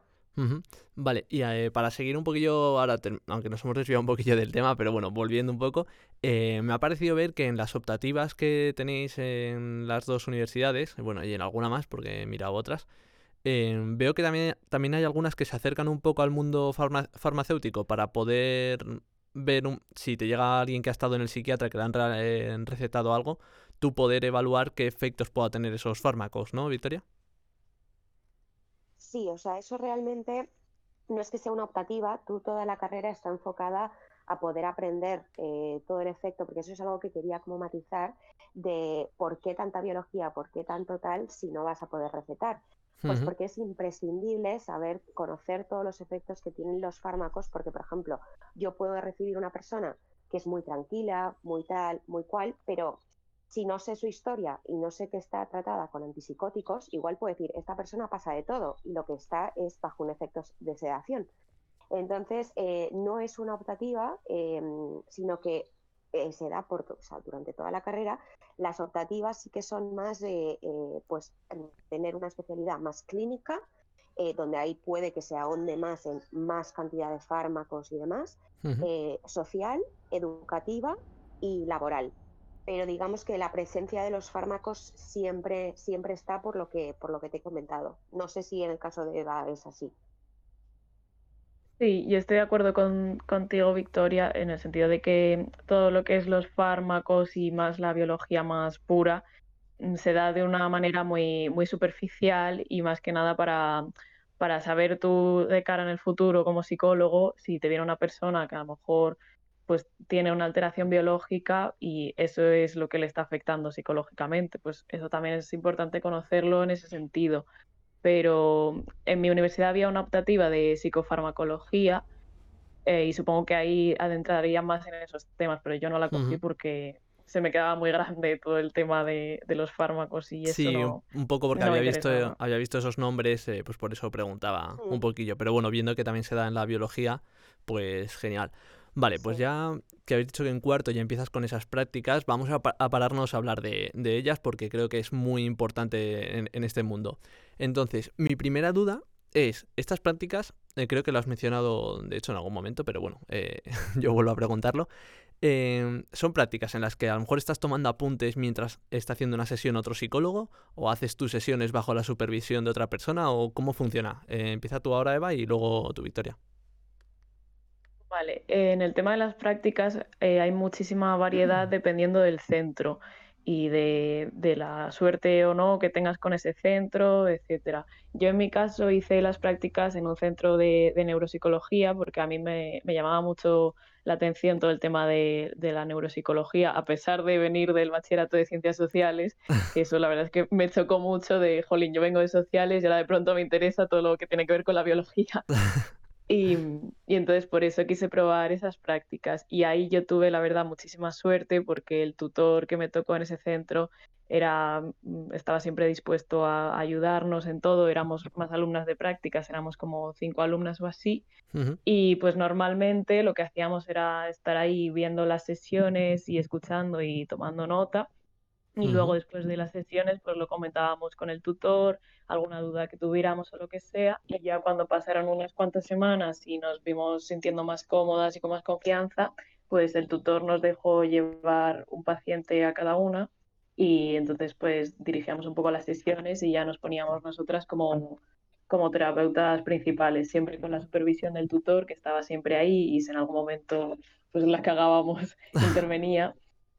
Speaker 2: Vale, y eh, para seguir un poquillo, ahora, aunque nos hemos desviado un poquillo del tema, pero bueno, volviendo un poco, eh, me ha parecido ver que en las optativas que tenéis en las dos universidades, bueno, y en alguna más, porque he mirado otras, eh, veo que también, también hay algunas que se acercan un poco al mundo farma- farmacéutico para poder ver un- si te llega alguien que ha estado en el psiquiatra que le han eh, recetado algo, tú poder evaluar qué efectos pueda tener esos fármacos, ¿no, Victoria?
Speaker 4: Sí, o sea, eso realmente no es que sea una optativa, tú toda la carrera está enfocada a poder aprender eh, todo el efecto, porque eso es algo que quería como matizar de por qué tanta biología, por qué tanto tal si no vas a poder recetar. Pues porque es imprescindible saber conocer todos los efectos que tienen los fármacos, porque por ejemplo, yo puedo recibir una persona que es muy tranquila, muy tal, muy cual, pero si no sé su historia y no sé que está tratada con antipsicóticos, igual puedo decir, esta persona pasa de todo y lo que está es bajo un efecto de sedación. Entonces, eh, no es una optativa, eh, sino que eh, se da por, to- o sea, durante toda la carrera. Las optativas sí que son más de pues, tener una especialidad más clínica, eh, donde ahí puede que se ahonde más en más cantidad de fármacos y demás, eh, social, educativa y laboral. Pero digamos que la presencia de los fármacos siempre, siempre está por lo que, por lo que te he comentado. No sé si en el caso de Eva es así.
Speaker 3: Sí, yo estoy de acuerdo con, contigo, Victoria, en el sentido de que todo lo que es los fármacos y más la biología más pura mm, se da de una manera muy, muy superficial y más que nada para, para saber tú de cara en el futuro como psicólogo si te viene una persona que a lo mejor pues tiene una alteración biológica y eso es lo que le está afectando psicológicamente, pues eso también es importante conocerlo en ese sentido pero en mi universidad había una optativa de psicofarmacología eh, y supongo que ahí adentraría más en esos temas, pero yo no la cogí porque se me quedaba muy grande todo el tema de, de los fármacos y eso
Speaker 2: Sí, un,
Speaker 3: no,
Speaker 2: un poco porque
Speaker 3: no
Speaker 2: había visto, había visto esos nombres, eh, pues por eso preguntaba un
Speaker 4: Mm.
Speaker 2: poquillo. Pero bueno, viendo que también se da en la biología, pues genial. Vale, pues ya que habéis dicho que en cuarto ya empiezas con esas prácticas, vamos a, pa- a pararnos a hablar de, de ellas porque creo que es muy importante en, en este mundo. Entonces, mi primera duda es, estas prácticas, eh, creo que lo has mencionado de hecho en algún momento, pero bueno, eh, yo vuelvo a preguntarlo. Eh, ¿Son prácticas en las que a lo mejor estás tomando apuntes mientras está haciendo una sesión otro psicólogo? ¿O haces tus sesiones bajo la supervisión de otra persona? ¿O cómo funciona? Eh, empieza tú ahora, Eva, y luego tu Victoria.
Speaker 3: Vale, eh, en el tema de las prácticas eh, hay muchísima variedad dependiendo del centro y de, de la suerte o no que tengas con ese centro, etcétera. Yo en mi caso hice las prácticas en un centro de, de neuropsicología porque a mí me, me llamaba mucho la atención todo el tema de, de la neuropsicología, a pesar de venir del bachillerato de ciencias sociales, que eso la verdad es que me chocó mucho de, jolín, yo vengo de sociales y ahora de pronto me interesa todo lo que tiene que ver con la biología. Y, y entonces por eso quise probar esas prácticas. Y ahí yo tuve, la verdad, muchísima suerte porque el tutor que me tocó en ese centro era, mm, estaba siempre dispuesto a ayudarnos en todo. Éramos más alumnas de prácticas, éramos como cinco alumnas o así. Y pues normalmente lo que hacíamos era estar ahí viendo las sesiones y escuchando y tomando nota. Y luego después de las sesiones pues lo comentábamos con el tutor, alguna duda que tuviéramos o lo que sea. Y ya cuando pasaron unas cuantas semanas y nos vimos sintiendo más cómodas y con más confianza, pues el tutor nos dejó llevar un paciente a cada una y entonces pues dirigíamos un poco las sesiones y ya nos poníamos nosotras como, como terapeutas principales, siempre con la supervisión del tutor que estaba siempre ahí y si en algún momento pues la cagábamos, intervenía,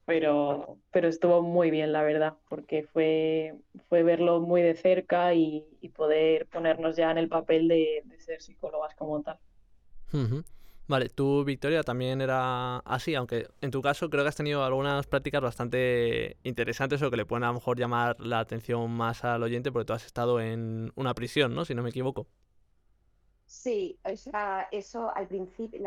Speaker 3: pero, pero estuvo muy bien, la verdad, porque fue, fue verlo muy de cerca y, poder ponernos ya en el papel de, ser psicólogas como tal.
Speaker 2: Vale, tú, Victoria, también era así, aunque en tu caso creo que has tenido algunas prácticas bastante interesantes o que le pueden a lo mejor llamar la atención más al oyente porque tú has estado en una prisión, ¿no? Si no me equivoco.
Speaker 4: Sí, o sea, eso al principio,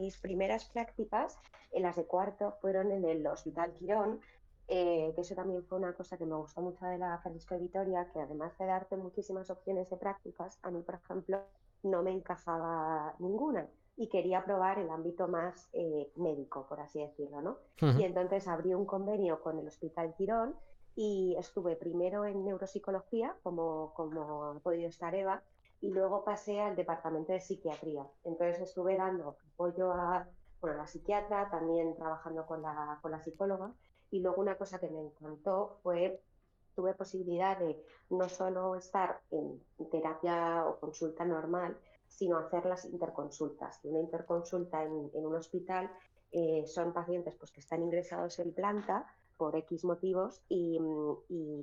Speaker 4: mis primeras prácticas, en las de cuarto, fueron en el Hospital Quirón, eh, que eso también fue una cosa que me gustó mucho de la Francisco de Vitoria, que además de darte muchísimas opciones de prácticas, a mí, por ejemplo, no me encajaba ninguna y quería probar el ámbito más eh, médico, por así decirlo, ¿no? Y entonces abrí un convenio con el Hospital Quirón y estuve primero en neuropsicología, como, como ha podido estar Eva, y luego pasé al departamento de psiquiatría. Entonces estuve dando apoyo a, bueno, la psiquiatra, también trabajando con la, con la psicóloga, y luego una cosa que me encantó fue tuve posibilidad de no solo estar en terapia o consulta normal, sino hacer las interconsultas. Una interconsulta en, un hospital eh, son pacientes pues, que están ingresados en planta por X motivos y,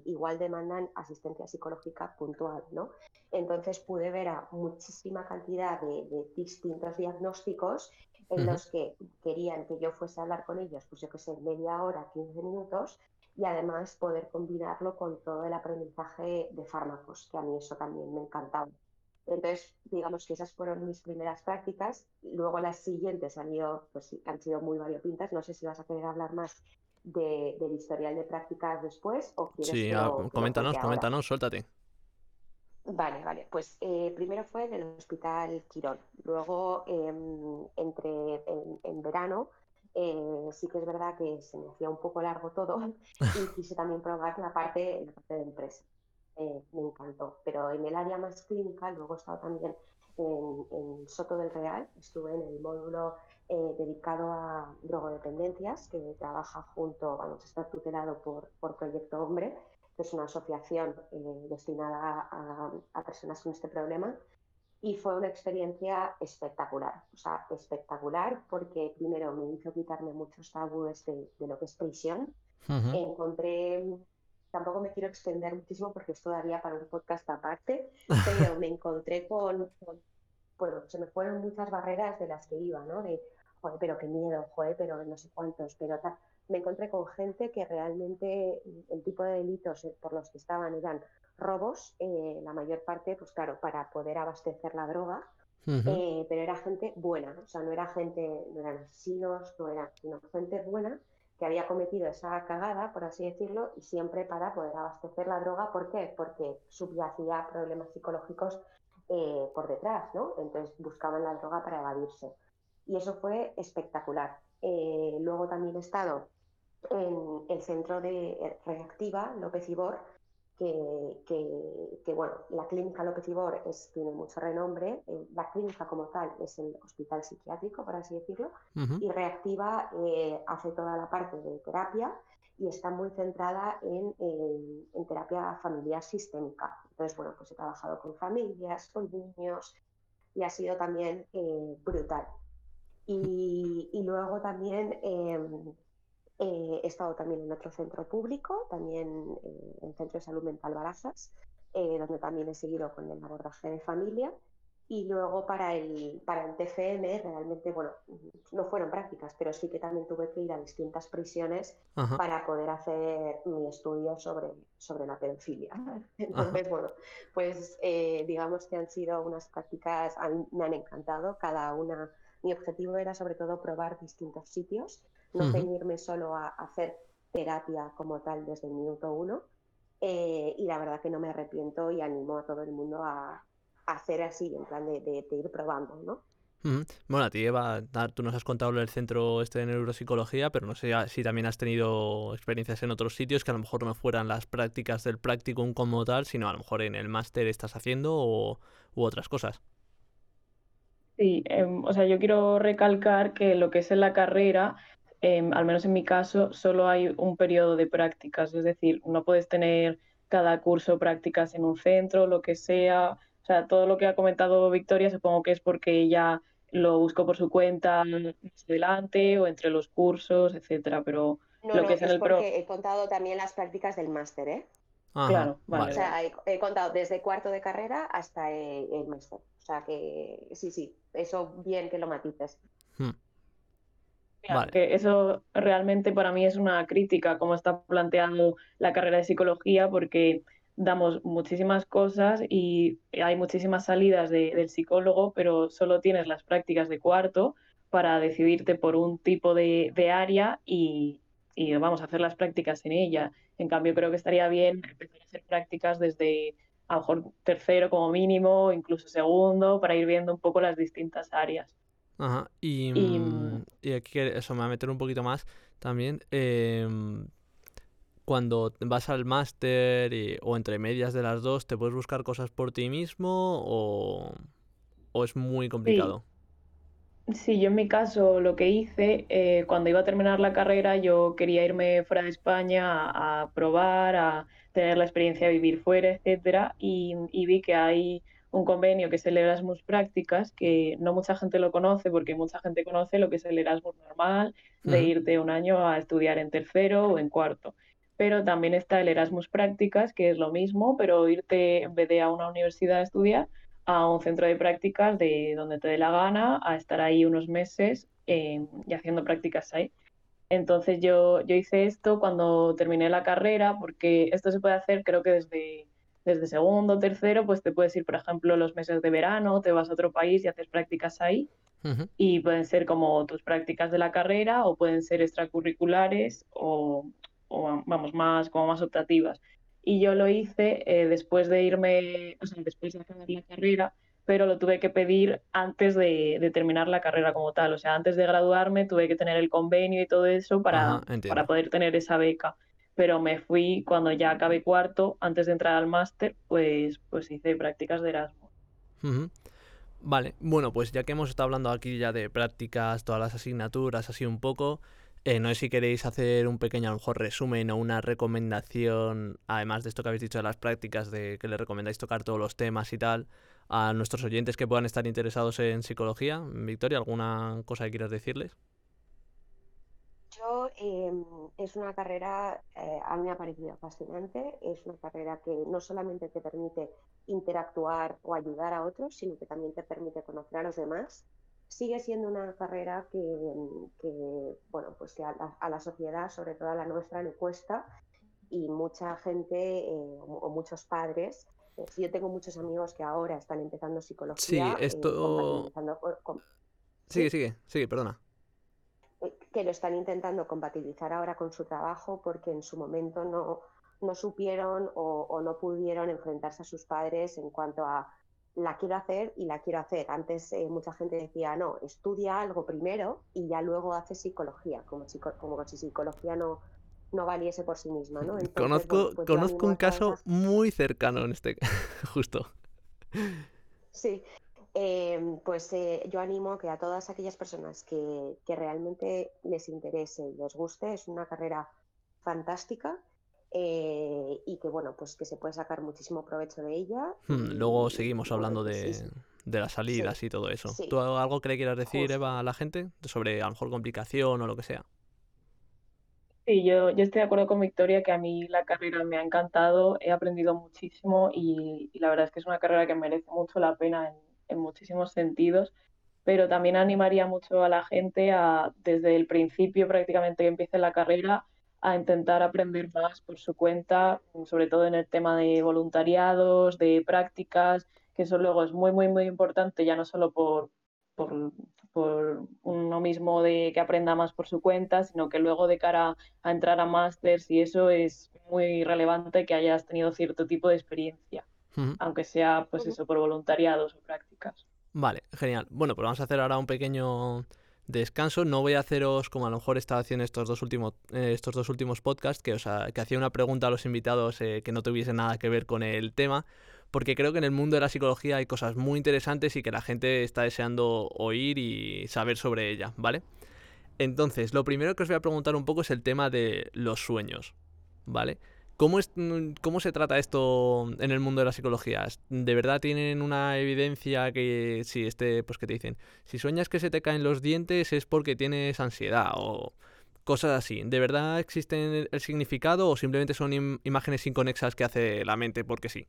Speaker 4: igual demandan asistencia psicológica puntual, ¿no? Entonces pude ver a muchísima cantidad de, distintos diagnósticos en los que querían que yo fuese a hablar con ellos, pues yo que sé, media hora, 15 minutos, y además poder combinarlo con todo el aprendizaje de fármacos, que a mí eso también me encantaba. Entonces, digamos que esas fueron mis primeras prácticas. Luego las siguientes han, ido, pues, han sido muy variopintas. No sé si vas a querer hablar más de, del historial de prácticas después o quieres
Speaker 2: Sí,
Speaker 4: ah,
Speaker 2: coméntanos, coméntanos, suéltate.
Speaker 4: Vale, vale. Pues eh, primero fue en el Hospital Quirón. Luego, em, entre en, verano, eh, sí que es verdad que se me hacía un poco largo todo y quise también probar la parte, la parte de empresa. Eh, me encantó. Pero en el área más clínica, luego he estado también en, Soto del Real, estuve en el módulo eh, dedicado a drogodependencias, que trabaja junto, vamos, está tutelado por, por Proyecto Hombre, que es una asociación eh, destinada a, personas con este problema. Y fue una experiencia espectacular, o sea, espectacular porque primero me hizo quitarme muchos tabúes de, lo que es prisión. Encontré tampoco me quiero extender muchísimo porque esto daría para un podcast aparte, pero me encontré con, bueno, se me fueron muchas barreras de las que iba, ¿no? De, joder, pero qué miedo, joder, pero no sé cuántos, pero tal. Me encontré con gente que realmente el tipo de delitos por los que estaban eran robos, eh, la mayor parte, pues claro, para poder abastecer la droga, eh, pero era gente buena, o sea, no era gente, no eran asesinos, no era, sino gente buena que había cometido esa cagada, por así decirlo, y siempre para poder abastecer la droga. ¿Por qué? Porque subyacía problemas psicológicos eh, por detrás, ¿no? Entonces buscaban la droga para evadirse. Y eso fue espectacular. Eh, luego también he estado en el centro de reactiva López Ibor, que, bueno, la clínica López Ibor es, tiene mucho renombre, eh, la clínica como tal es el hospital psiquiátrico, por así decirlo, y Reactiva eh, hace toda la parte de terapia y está muy centrada en, en, terapia familiar sistémica. Entonces, bueno, pues he trabajado con familias, con niños y ha sido también eh, brutal. Y, y, luego también em, eh, he estado también en otro centro público, también eh, en el Centro de Salud Mental Barajas, eh, donde también he seguido con el abordaje de familia. Y luego para el, para el TFM, realmente, bueno, no fueron prácticas, pero sí que también tuve que ir a distintas prisiones para poder hacer mi estudio sobre, sobre la pedofilia. Entonces, bueno, pues digamos que han sido unas prácticas, me han encantado, cada una, mi objetivo era sobre todo probar distintos sitios no ceñirme solo a hacer terapia como tal desde el minuto uno. Eh, y la verdad que no me arrepiento y animo a todo el mundo a, hacer así, en plan de, ir probando, ¿no?
Speaker 2: Bueno, a ti, Eva, tú nos has contado el centro este de neuropsicología, pero no sé si también has tenido experiencias en otros sitios que a lo mejor no fueran las prácticas del practicum como tal, sino a lo mejor en el máster estás haciendo o, u otras cosas.
Speaker 3: Sí, em, o sea, yo quiero recalcar que lo que es en la carrera, em, al menos en mi caso, solo hay un periodo de prácticas, es decir, no puedes tener cada curso prácticas en un centro, lo que sea. O sea, todo lo que ha comentado Victoria supongo que es porque ella lo buscó por su cuenta más adelante o entre los cursos, etcétera, pero
Speaker 4: no,
Speaker 3: lo
Speaker 4: no,
Speaker 3: que es,
Speaker 4: es
Speaker 3: en el
Speaker 4: porque
Speaker 3: pro...
Speaker 4: he contado también las prácticas del máster, ¿eh?
Speaker 2: Ajá,
Speaker 3: Claro, vale.
Speaker 4: O sea, he, he contado desde cuarto de carrera hasta el, el máster. O sea que sí, sí, eso bien que lo matices.
Speaker 2: Hmm.
Speaker 3: Claro,
Speaker 2: Vale.
Speaker 3: que eso realmente para mí es una crítica, como está planteando la carrera de psicología, porque damos muchísimas cosas y hay muchísimas salidas de- del psicólogo, pero solo tienes las prácticas de cuarto para decidirte por un tipo de, de área y, y vamos a hacer las prácticas en ella. En cambio, creo que estaría bien empezar a hacer prácticas desde a lo mejor tercero como mínimo, incluso segundo, para ir viendo un poco las distintas áreas.
Speaker 2: Ajá. Y,
Speaker 3: Y,
Speaker 2: mm, y aquí eso me va a meter un poquito más también. em, cuando vas al máster o entre medias de las dos, ¿te puedes buscar cosas por ti mismo o, o es muy complicado?
Speaker 3: Sí, yo en mi caso lo que hice, eh, cuando iba a terminar la carrera, yo quería irme fuera de España a, a probar, a tener la experiencia de vivir fuera, etcétera, y, y vi que hay un convenio que es el Erasmus Prácticas, que no mucha gente lo conoce, porque mucha gente conoce lo que es el Erasmus normal, de
Speaker 2: Ujú.
Speaker 3: irte un año a estudiar en tercero o en cuarto. Pero también está el Erasmus Prácticas, que es lo mismo, pero irte en vez de a una universidad a estudiar, a un centro de prácticas de donde te dé la gana, a estar ahí unos meses eh, y haciendo prácticas ahí. Entonces yo, yo hice esto cuando terminé la carrera, porque esto se puede hacer creo que desde, desde segundo, tercero, pues te puedes ir, por ejemplo, los meses de verano, te vas a otro país y haces prácticas ahí, y pueden ser como tus prácticas de la carrera o pueden ser extracurriculares o, o, vamos, más, como más optativas. Y yo lo hice eh, después de irme, o sea, después de acabar la carrera, pero lo tuve que pedir antes de, de terminar la carrera como tal. O sea, antes de graduarme tuve que tener el convenio y todo eso para,
Speaker 2: Ajá,
Speaker 3: para poder tener esa beca. Pero me fui cuando ya acabé cuarto, antes de entrar al máster, pues, pues hice prácticas de Erasmus.
Speaker 2: Vale, bueno, pues ya que hemos estado hablando aquí ya de prácticas, todas las asignaturas, así un poco, eh, no sé si queréis hacer un pequeño, a lo mejor, resumen o una recomendación, además de esto que habéis dicho de las prácticas, de que le recomendáis tocar todos los temas y tal, a nuestros oyentes que puedan estar interesados en psicología. Victoria, ¿alguna cosa que quieras decirles?
Speaker 4: Yo, eh, es una carrera, eh, a mí me ha parecido fascinante, es una carrera que no solamente te permite interactuar o ayudar a otros, sino que también te permite conocer a los demás. Sigue siendo una carrera que, que, bueno, pues que a la, a la sociedad, sobre todo a la nuestra, le cuesta y mucha gente eh, o, muchos padres eh, yo tengo muchos amigos que ahora están empezando
Speaker 2: Sí,
Speaker 4: psicología, eh,
Speaker 2: esto...
Speaker 4: compatibilizando con- con-
Speaker 2: Sigue,
Speaker 4: ¿sí?
Speaker 2: sigue, sigue, perdona.
Speaker 4: eh, que lo están intentando compatibilizar ahora con su trabajo porque en su momento no, no supieron o, o no pudieron enfrentarse a sus padres en cuanto a la quiero hacer y la quiero hacer. Antes eh, mucha gente decía, no, estudia algo primero y ya luego hace psicología, como, psico- como si psicología no, no valiese por sí misma, ¿no? Entonces,
Speaker 2: Conozco,
Speaker 4: pues
Speaker 2: conozco un
Speaker 4: a
Speaker 2: caso muy cercano en este, justo.
Speaker 4: Sí, eh, pues eh, yo animo que a todas aquellas personas que, que realmente les interese y les guste, es una carrera fantástica eh, y que bueno, pues que se puede sacar muchísimo provecho de ella.
Speaker 2: Hmm,
Speaker 4: y-
Speaker 2: Luego seguimos hablando
Speaker 4: pues sí,
Speaker 2: de,
Speaker 4: sí.
Speaker 2: de las salidas y todo eso.
Speaker 4: sí.
Speaker 2: ¿Tú algo que le quieras decir,
Speaker 4: Justo.
Speaker 2: Eva, a la gente? Sobre a lo mejor complicación o lo que sea.
Speaker 3: Sí, yo, yo estoy de acuerdo con Victoria que a mí la carrera me ha encantado, he aprendido muchísimo y, y la verdad es que es una carrera que merece mucho la pena en, en muchísimos sentidos, pero también animaría mucho a la gente a, desde el principio prácticamente que empiece la carrera, a intentar aprender más por su cuenta, sobre todo en el tema de voluntariados, de prácticas, que eso luego es muy, muy, muy importante, ya no solo por, por, por uno mismo de que aprenda más por su cuenta, sino que luego de cara a entrar a másters y eso es muy relevante que hayas tenido cierto tipo de experiencia, aunque sea pues eso por voluntariados o prácticas.
Speaker 2: Vale, genial. Bueno, pues vamos a hacer ahora un pequeño descanso. No voy a haceros como a lo mejor estaba haciendo estos dos últimos, eh, estos dos últimos podcasts, que, o que hacía una pregunta a los invitados eh, que no tuviese nada que ver con el tema, porque creo que en el mundo de la psicología hay cosas muy interesantes y que la gente está deseando oír y saber sobre ella, ¿vale? Entonces, lo primero que os voy a preguntar un poco es el tema de los sueños, ¿vale? ¿Cómo, es, ¿Cómo se trata esto en el mundo de la psicología? ¿De verdad tienen una evidencia que si este, pues que te dicen, si sueñas que se te caen los dientes es porque tienes ansiedad o cosas así? ¿De verdad existen el significado o simplemente son imágenes inconexas que hace la mente porque sí?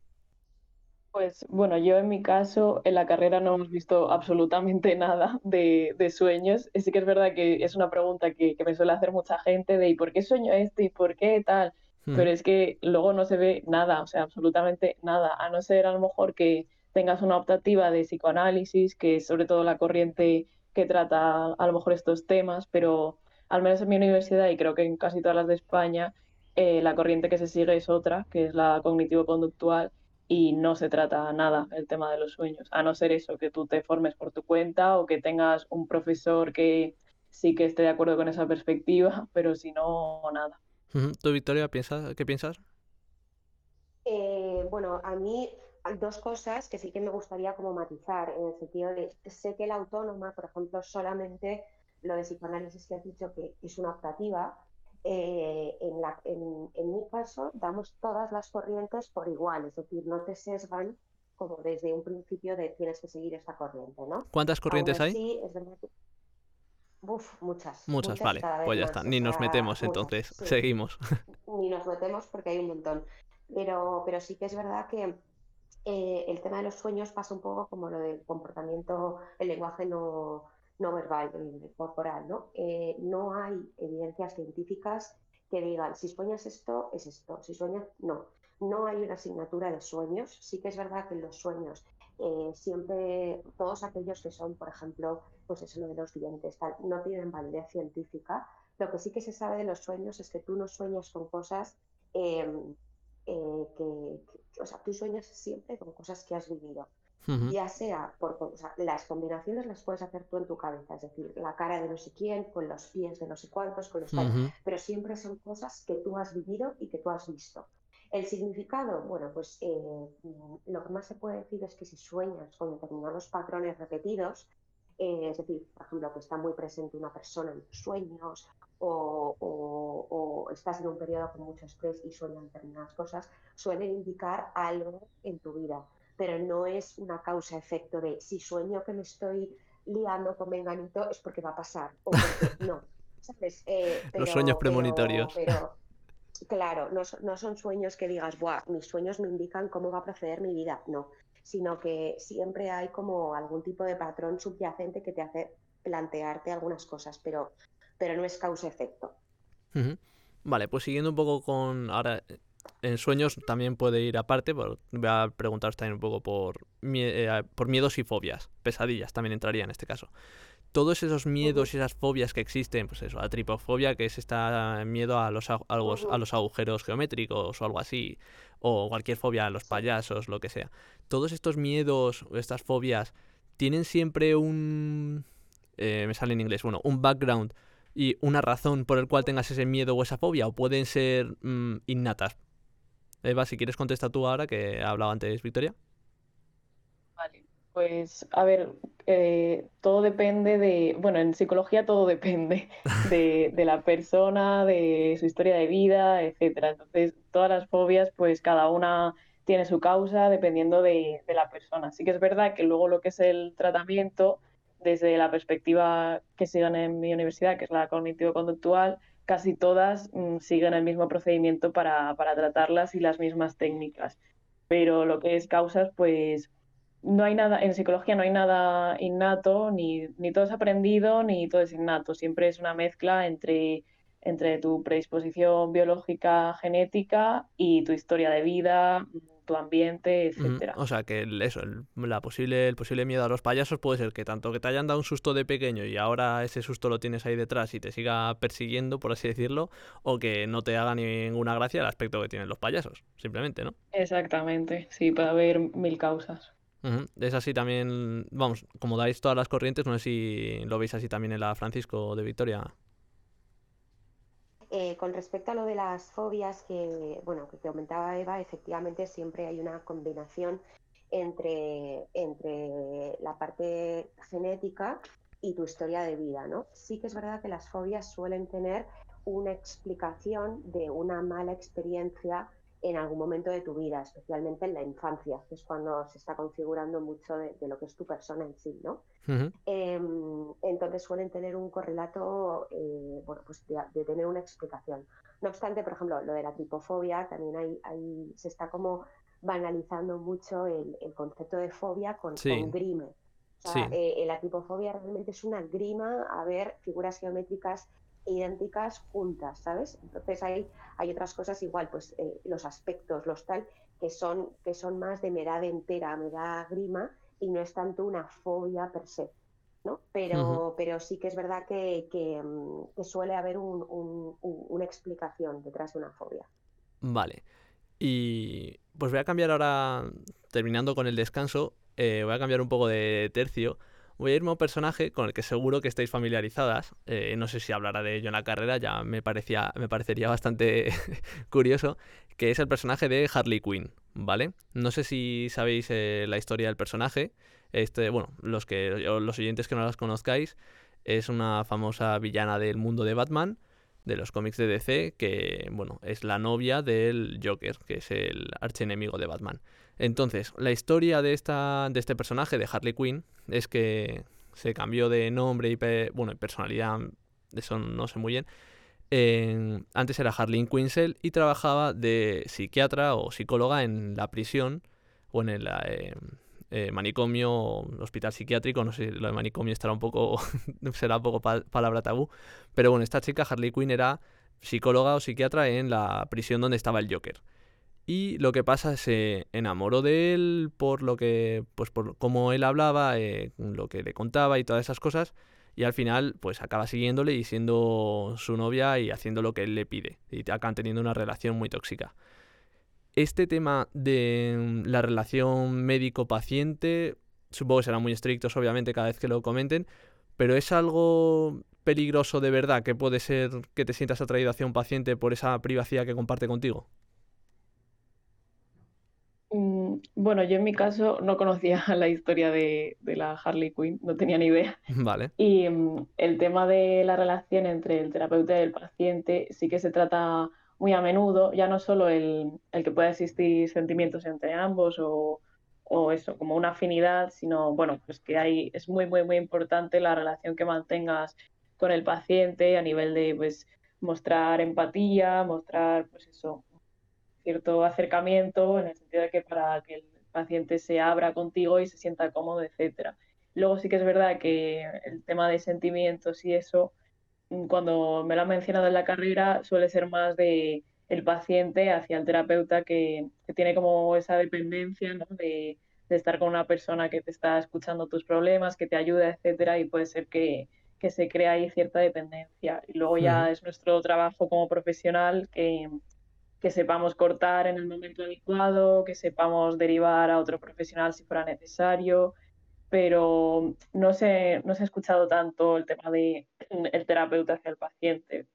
Speaker 3: Pues bueno, yo en mi caso en la carrera no hemos visto absolutamente nada de, sueños. Sí que es verdad que es una pregunta que, que, me suele hacer mucha gente de ¿y por qué sueño esto? ¿y por qué tal? Pero es que luego no se ve nada, o sea, absolutamente nada, a no ser a lo mejor que tengas una optativa de psicoanálisis, que es sobre todo la corriente que trata a lo mejor estos temas, pero al menos en mi universidad y creo que en casi todas las de España, eh, la corriente que se sigue es otra, que es la cognitivo-conductual, y no se trata nada el tema de los sueños, a no ser eso, que tú te formes por tu cuenta o que tengas un profesor que sí que esté de acuerdo con esa perspectiva, pero si no, nada.
Speaker 2: ¿Tú, Victoria, piensas, qué piensas?
Speaker 4: Eh, bueno, a mí hay dos cosas que sí que me gustaría como matizar, en el sentido de, sé que la autónoma, por ejemplo, solamente lo de psicoanálisis que has dicho que es una optativa, eh, en, la, en, mi caso damos todas las corrientes por igual, es decir, no te sesgan como desde un principio de tienes que seguir esta corriente, ¿no?
Speaker 2: ¿Cuántas corrientes hay?
Speaker 4: Sí, es verdad que Uf, muchas.
Speaker 2: Muchas, vale. Pues ya está. Ni nos metemos entonces. Seguimos.
Speaker 4: Ni nos metemos porque hay un montón. Pero, pero sí que es verdad que eh, el tema de los sueños pasa un poco como lo del comportamiento, el lenguaje no, no verbal, el corporal, ¿no? Eh, no hay evidencias científicas que digan, si sueñas esto, es esto, si sueñas, no. No hay una asignatura de sueños. Sí que es verdad que en los sueños eh, siempre todos aquellos que son, por ejemplo, pues eso lo de los dientes, tal, no tienen validez científica. Lo que sí que se sabe de los sueños es que tú no sueñas con cosas em, eh, que, o sea, tú sueñas siempre con cosas que has vivido. Ya sea por o sea, las combinaciones las puedes hacer tú en tu cabeza, es decir, la cara de no sé quién, con los pies de no sé cuántos, con los pero siempre son cosas que tú has vivido y que tú has visto. El significado, bueno, pues eh, lo que más se puede decir es que si sueñas con determinados patrones repetidos, eh, es decir, por ejemplo, que está muy presente una persona en tus sueños o, estás en un periodo con mucho estrés y sueñan determinadas cosas, suelen indicar algo en tu vida, pero no es una causa-efecto de si sueño que me estoy liando con menganito es porque va a pasar o porque no.
Speaker 2: Eh, Los sueños premonitorios.
Speaker 4: Claro, no, son sueños que digas, Buah, mis sueños me indican cómo va a proceder mi vida, no, sino que siempre hay como algún tipo de patrón subyacente que te hace plantearte algunas cosas, pero, pero no es causa-efecto.
Speaker 2: Vale, pues siguiendo un poco con ahora en sueños también puede ir aparte, voy a preguntaros también un poco por, eh, por miedos y fobias, pesadillas también entraría en este caso todos esos miedos y esas fobias que existen, pues eso, la tripofobia, que es este miedo a los, a, los, agujeros geométricos o algo así, o cualquier fobia a los payasos, lo que sea. Todos estos miedos o estas fobias tienen siempre un... Eh, me sale en inglés, bueno, un background y una razón por el cual tengas ese miedo o esa fobia, o pueden ser mm, innatas. Eva, si quieres contestar tú ahora, que ha hablado antes Victoria.
Speaker 3: Pues, a ver, eh, todo depende de, bueno, en psicología todo depende de, la persona, de su historia de vida, etcétera. Entonces, todas las fobias, pues cada una tiene su causa dependiendo de, la persona. Sí que es verdad que luego lo que es el tratamiento, desde la perspectiva que siguen en mi universidad, que es la cognitivo-conductual, casi todas mm, siguen el mismo procedimiento para, para tratarlas y las mismas técnicas. Pero lo que es causas, pues no hay nada, en psicología no hay nada innato, ni, ni todo es aprendido, ni todo es innato. Siempre es una mezcla entre, entre tu predisposición biológica, genética y tu historia de vida, tu ambiente, etcétera.
Speaker 2: O sea que eso, el, la posible, el posible miedo a los payasos puede ser que tanto que te hayan dado un susto de pequeño y ahora ese susto lo tienes ahí detrás y te siga persiguiendo, por así decirlo, o que no te haga ninguna gracia el aspecto que tienen los payasos, simplemente, ¿no?
Speaker 3: Exactamente, sí, puede haber mil causas.
Speaker 2: Es así también, vamos, como dais todas las corrientes, no sé si lo veis así también en la Francisco de Victoria.
Speaker 4: eh, con respecto a lo de las fobias que, bueno, que comentaba Eva, efectivamente siempre hay una combinación entre, entre la parte genética y tu historia de vida, ¿no? Sí que es verdad que las fobias suelen tener una explicación de una mala experiencia en algún momento de tu vida, especialmente en la infancia, que es cuando se está configurando mucho de, lo que es tu persona en sí, ¿no? Em, entonces suelen tener un correlato, eh, bueno, pues de, tener una explicación. No obstante, por ejemplo, lo de la tripofobia, también hay, se está como banalizando mucho el, concepto de fobia con, grime. O sea, eh, la tripofobia realmente es una grima a ver figuras geométricas idénticas juntas, ¿sabes? Entonces hay, hay otras cosas igual, pues eh, los aspectos, los tal, que son, que son más de me da entera, me da grima y no es tanto una fobia per se, ¿no? Pero, pero sí que es verdad que, que, mm, suele haber una explicación detrás de una fobia.
Speaker 2: Vale. Y pues voy a cambiar ahora, terminando con el descanso, eh, voy a cambiar un poco de tercio voy a irme a un personaje con el que seguro que estáis familiarizadas. Eh, no sé si hablará de ello en la carrera, ya me, parecía, me parecería bastante curioso, que es el personaje de Harley Quinn, ¿vale? No sé si sabéis eh, la historia del personaje. Este, bueno, los, que, los oyentes que no las conozcáis, es una famosa villana del mundo de Batman, de los cómics de DC, que, bueno, es la novia del Joker, que es el archienemigo de Batman. Entonces, la historia de, esta, de este personaje, de Harley Quinn, es que se cambió de nombre y, bueno, personalidad, eso no sé muy bien. antes era Harley Quinzel y trabajaba de psiquiatra o psicóloga en la prisión o en el eh, eh, manicomio hospital psiquiátrico. No sé, lo de manicomio estará un poco, será un poco palabra tabú. Pero bueno, esta chica, Harley Quinn, era psicóloga o psiquiatra en la prisión donde estaba el Joker. Y lo que pasa es se enamoró de él por lo que, pues por cómo él hablaba, eh, lo que le contaba y todas esas cosas. Y al final, pues acaba siguiéndole y siendo su novia y haciendo lo que él le pide. Y acaban teniendo una relación muy tóxica. Este tema de mm, la relación médico-paciente, supongo que serán muy estrictos, obviamente, cada vez que lo comenten. Pero es algo peligroso de verdad que puede ser que te sientas atraído hacia un paciente por esa privacidad que comparte contigo.
Speaker 3: Mm, bueno, yo en mi caso no conocía la historia de, la Harley Quinn, no tenía ni idea.
Speaker 2: Vale.
Speaker 3: Y mm, el tema de la relación entre el terapeuta y el paciente sí que se trata muy a menudo, ya no solo el, que pueda existir sentimientos entre ambos o, eso, como una afinidad, sino, bueno, pues que hay, es muy, muy, muy importante la relación que mantengas con el paciente a nivel de, pues, mostrar empatía, mostrar, pues eso, cierto acercamiento en el sentido de que para que el paciente se abra contigo y se sienta cómodo, etcétera. Luego sí que es verdad que el tema de sentimientos y eso, cuando me lo han mencionado en la carrera, suele ser más de el paciente hacia el terapeuta que, tiene como esa dependencia de, estar con una persona que te está escuchando tus problemas, que te ayuda, etcétera, y puede ser que, se crea ahí cierta dependencia. Y luego ya es nuestro trabajo como profesional que, que sepamos cortar en el momento adecuado, que sepamos derivar a otro profesional si fuera necesario, pero no se, no se ha escuchado tanto el tema de el terapeuta hacia el paciente,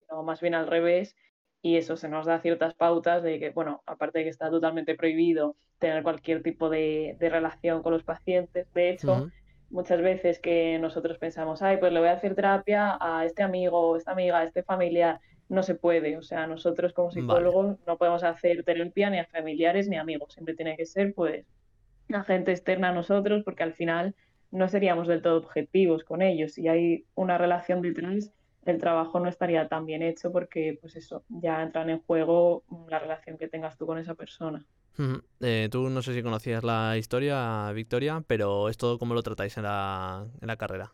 Speaker 3: sino más bien al revés, y eso se nos da ciertas pautas de que, bueno, aparte de que está totalmente prohibido tener cualquier tipo de, relación con los pacientes, de hecho, muchas veces que nosotros pensamos, ay, pues le voy a hacer terapia a este amigo, esta amiga, a este familiar, no se puede. O sea, nosotros como psicólogos no podemos hacer terapia ni a familiares ni a amigos. Siempre tiene que ser, pues, a gente externa a nosotros, porque al final no seríamos del todo objetivos con ellos. Si hay una relación detrás, el trabajo no estaría tan bien hecho porque, pues eso, ya entran en juego la relación que tengas tú con esa persona.
Speaker 2: Eh, tú no sé si conocías la historia, Victoria, pero esto cómo lo tratáis en la, en la carrera.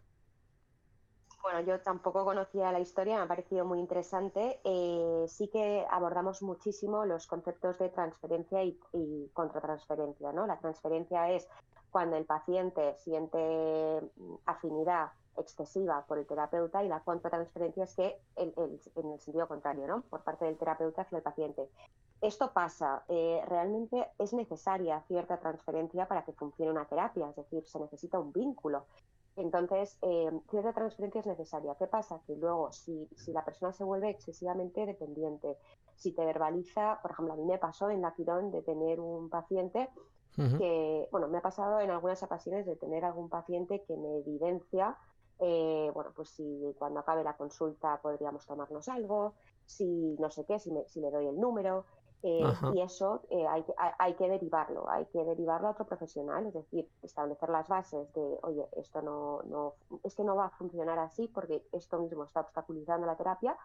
Speaker 4: Bueno, yo tampoco conocía la historia, me ha parecido muy interesante. Eh, sí que abordamos muchísimo los conceptos de transferencia y, y, contratransferencia. ¿no? La transferencia es cuando el paciente siente mm, afinidad excesiva por el terapeuta y la contratransferencia es que en el sentido contrario, ¿no? por parte del terapeuta hacia el paciente. Esto pasa, eh, realmente es necesaria cierta transferencia para que funcione una terapia, es decir, se necesita un vínculo Entonces, eh, cierta transferencia es necesaria. ¿Qué pasa? Que luego, si, si, la persona se vuelve excesivamente dependiente, si te verbaliza, por ejemplo, a mí me pasó en la Quirón de tener un paciente que, bueno, me ha pasado en algunas ocasiones de tener algún paciente que me evidencia, eh, bueno, pues si cuando acabe la consulta podríamos tomarnos algo, si no sé qué, si, me, si le doy el número, eh, y eso eh, hay, hay, que derivarlo, hay que derivarlo a otro profesional, es decir, establecer las bases de, oye, esto no, no, es que no va a funcionar así porque esto mismo está obstaculizando la terapia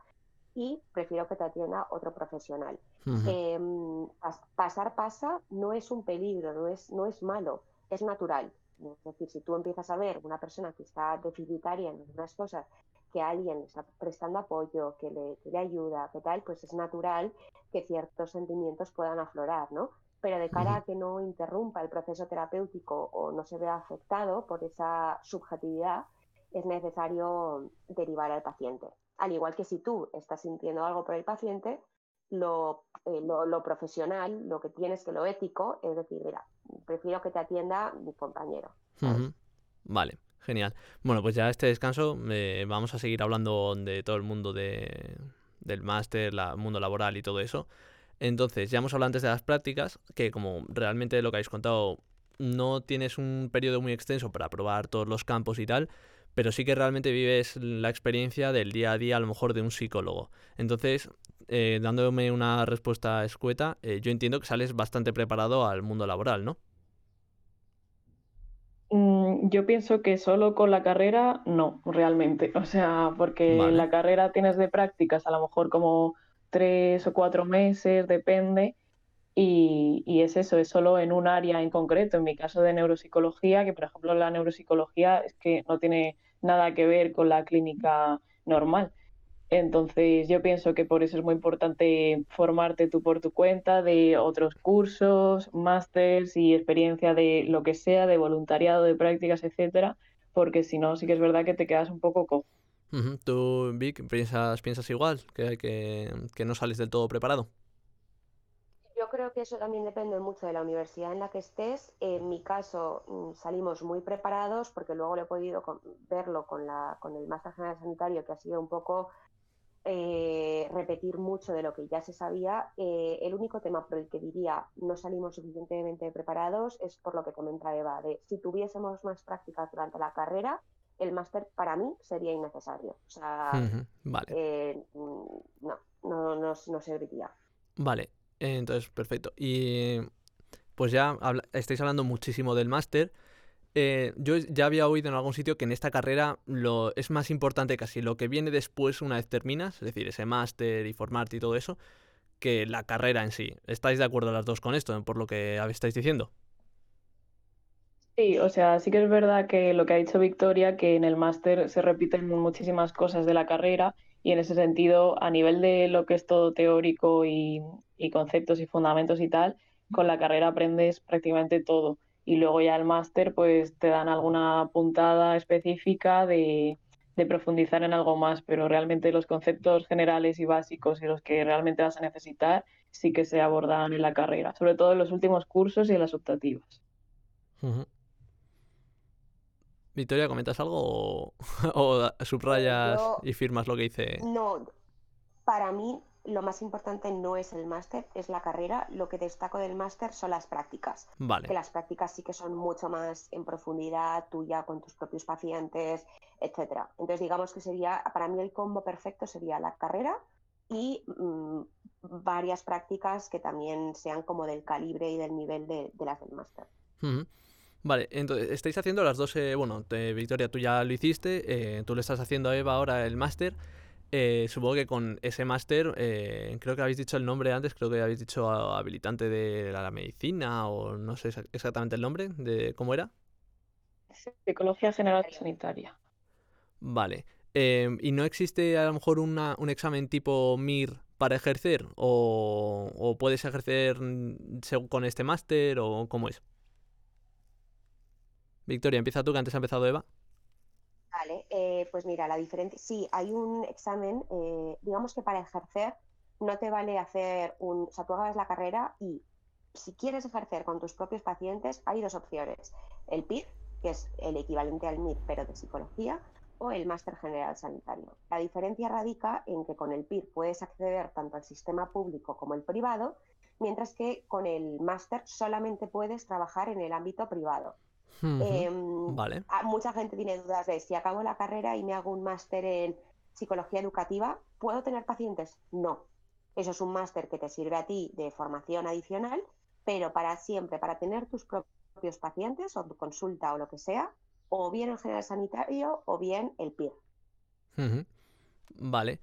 Speaker 4: y prefiero que te atienda otro profesional. Em, pasar pasa no es un peligro, no es, no es malo, es natural. Es decir, si tú empiezas a ver una persona que está deficitaria en algunas cosas que alguien le está prestando apoyo, que le, que le ayuda, que tal, pues es natural que ciertos sentimientos puedan aflorar, ¿no? Pero de cara a que no interrumpa el proceso terapéutico o no se vea afectado por esa subjetividad, es necesario derivar al paciente. Al igual que si tú estás sintiendo algo por el paciente, lo, eh, lo, profesional, lo que tienes que lo ético, es decir, mira, prefiero que te atienda mi compañero.
Speaker 2: Vale. Genial. Bueno, pues ya este descanso eh, vamos a seguir hablando de todo el mundo de, del máster, el mundo laboral y todo eso. Entonces, ya hemos hablado antes de las prácticas, que como realmente lo que habéis contado, no tienes un periodo muy extenso para probar todos los campos y tal, pero sí que realmente vives la experiencia del día a día a lo mejor de un psicólogo. Entonces, eh, dándome una respuesta escueta, eh, yo entiendo que sales bastante preparado al mundo laboral, ¿no?
Speaker 3: Mm, yo pienso que solo con la carrera no, realmente. O sea, porque en la carrera tienes de prácticas a lo mejor como tres o cuatro meses, depende. Y, y, es eso, es solo en un área en concreto. En mi caso de neuropsicología, que por ejemplo la neuropsicología es que no tiene nada que ver con la clínica normal. Entonces yo pienso que por eso es muy importante formarte tú por tu cuenta de otros cursos, másters y experiencia de lo que sea, de voluntariado, de prácticas, etcétera, porque si no sí que es verdad que te quedas un poco cojo.
Speaker 2: ¿Tú, Vic, piensas, piensas igual? ¿Que, que, que no sales del todo preparado?
Speaker 4: Yo creo que eso también depende mucho de la universidad en la que estés. En mi caso mm, salimos muy preparados porque luego lo he podido verlo con, la, con el máster general sanitario que ha sido un poco eh, repetir mucho de lo que ya se sabía. Eh, el único tema por el que diría no salimos suficientemente preparados es por lo que comenta Eva, de si tuviésemos más prácticas durante la carrera, el máster para mí sería innecesario. O sea,
Speaker 2: vale.
Speaker 4: Eh, no, no, no, no serviría.
Speaker 2: Vale, entonces perfecto. Y pues ya estáis hablando muchísimo del máster. Eh, yo ya había oído en algún sitio que en esta carrera lo, es más importante casi lo que viene después una vez terminas, es decir, ese máster y formarte y todo eso, que la carrera en sí. ¿Estáis de acuerdo las dos con esto, por lo que estáis diciendo?
Speaker 3: Sí, o sea, sí que es verdad que lo que ha dicho Victoria, que en el máster se repiten muchísimas cosas de la carrera y en ese sentido, a nivel de lo que es todo teórico y conceptos y fundamentos y tal, con la carrera aprendes prácticamente todo. Y luego ya el máster pues te dan alguna puntada específica de, profundizar en algo más, pero realmente los conceptos generales y básicos y los que realmente vas a necesitar sí que se abordan en la carrera, sobre todo en los últimos cursos y en las optativas.
Speaker 2: Victoria, ¿comentas algo o, subrayas y firmas lo que dice?
Speaker 4: No, para mí lo más importante no es el máster, es la carrera. Lo que destaco del máster son las prácticas.
Speaker 2: Vale.
Speaker 4: Que las prácticas sí que son mucho más en profundidad, tuya con tus propios pacientes, etcétera. Entonces, digamos que sería, para mí el combo perfecto sería la carrera y mm, varias prácticas que también sean como del calibre y del nivel de, las del máster.
Speaker 2: Vale, entonces estáis haciendo las dos, eh, bueno, Victoria, tú ya lo hiciste, eh, tú le estás haciendo a Eva ahora el máster. Eh, supongo que con ese máster, creo que habéis dicho el nombre antes, creo que habéis dicho habilitante de la, medicina o no sé exactamente el nombre de cómo era.
Speaker 3: Psicología General Sanitaria.
Speaker 2: Vale. Em, ¿Y no existe a lo mejor una, un examen tipo MIR para ejercer? ¿O, o puedes ejercer con este máster o cómo es? Victoria, empieza tú, que antes ha empezado Eva.
Speaker 4: Vale, eh, pues mira, la diferencia, sí, hay un examen, eh, digamos que para ejercer no te vale hacer un, o sea, tú hagas la carrera y si quieres ejercer con tus propios pacientes hay dos opciones, el PIR, que es el equivalente al MIR, pero de psicología, o el máster general sanitario. La diferencia radica en que con el PIR puedes acceder tanto al sistema público como el privado, mientras que con el máster solamente puedes trabajar en el ámbito privado. Em,
Speaker 2: vale.
Speaker 4: Mucha gente tiene dudas de si acabo la carrera y me hago un máster en psicología educativa, ¿puedo tener pacientes? No. Eso es un máster que te sirve a ti de formación adicional, pero para siempre, para tener tus propios pacientes o tu consulta o lo que sea, o bien el general sanitario o bien el PIR.
Speaker 2: Vale.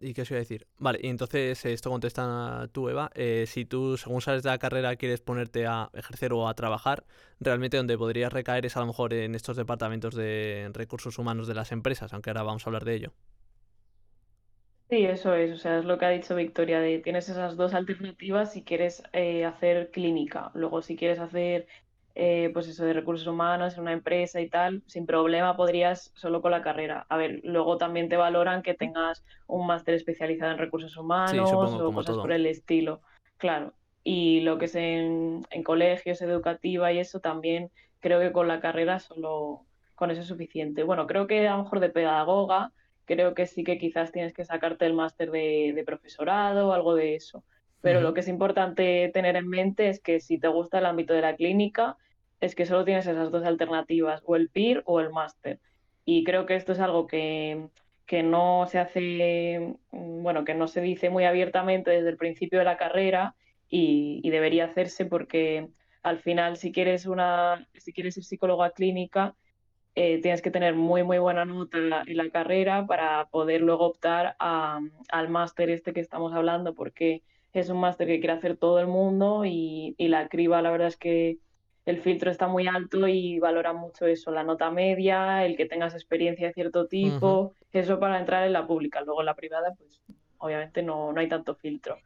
Speaker 2: ¿Y, qué os iba a decir? Vale, y entonces esto contesta tú, Eva. Eh, si tú, según sales de la carrera, quieres ponerte a ejercer o a trabajar, realmente donde podrías recaer es a lo mejor en estos departamentos de recursos humanos de las empresas, aunque ahora vamos a hablar de ello.
Speaker 3: Sí, eso es, o sea, es lo que ha dicho Victoria, de tienes esas dos alternativas si quieres eh, hacer clínica, luego si quieres hacer eh, pues eso de recursos humanos en una empresa y tal, sin problema podrías solo con la carrera. A ver, luego también te valoran que tengas un máster especializado en recursos humanos o cosas por el estilo. Claro. Y lo que es en, en colegios, educativa y eso también creo que con la carrera solo con eso es suficiente. Bueno, creo que a lo mejor de pedagoga, creo que sí que quizás tienes que sacarte el máster de, profesorado o algo de eso. Pero lo que es importante tener en mente es que si te gusta el ámbito de la clínica, es que solo tienes esas dos alternativas, o el PIR o el máster. Y creo que esto es algo que, no se hace, mm, bueno, que no se dice muy abiertamente desde el principio de la carrera y, debería hacerse porque al final si quieres una, si quieres ser psicóloga clínica, eh, tienes que tener muy muy buena nota en la, carrera para poder luego optar al máster este que estamos hablando, porque es un máster que quiere hacer todo el mundo y, y la criba la verdad es que el filtro está muy alto y valora mucho eso, la nota media, el que tengas experiencia de cierto tipo, eso para entrar en la pública. Luego en la privada, pues obviamente no, no hay tanto filtro.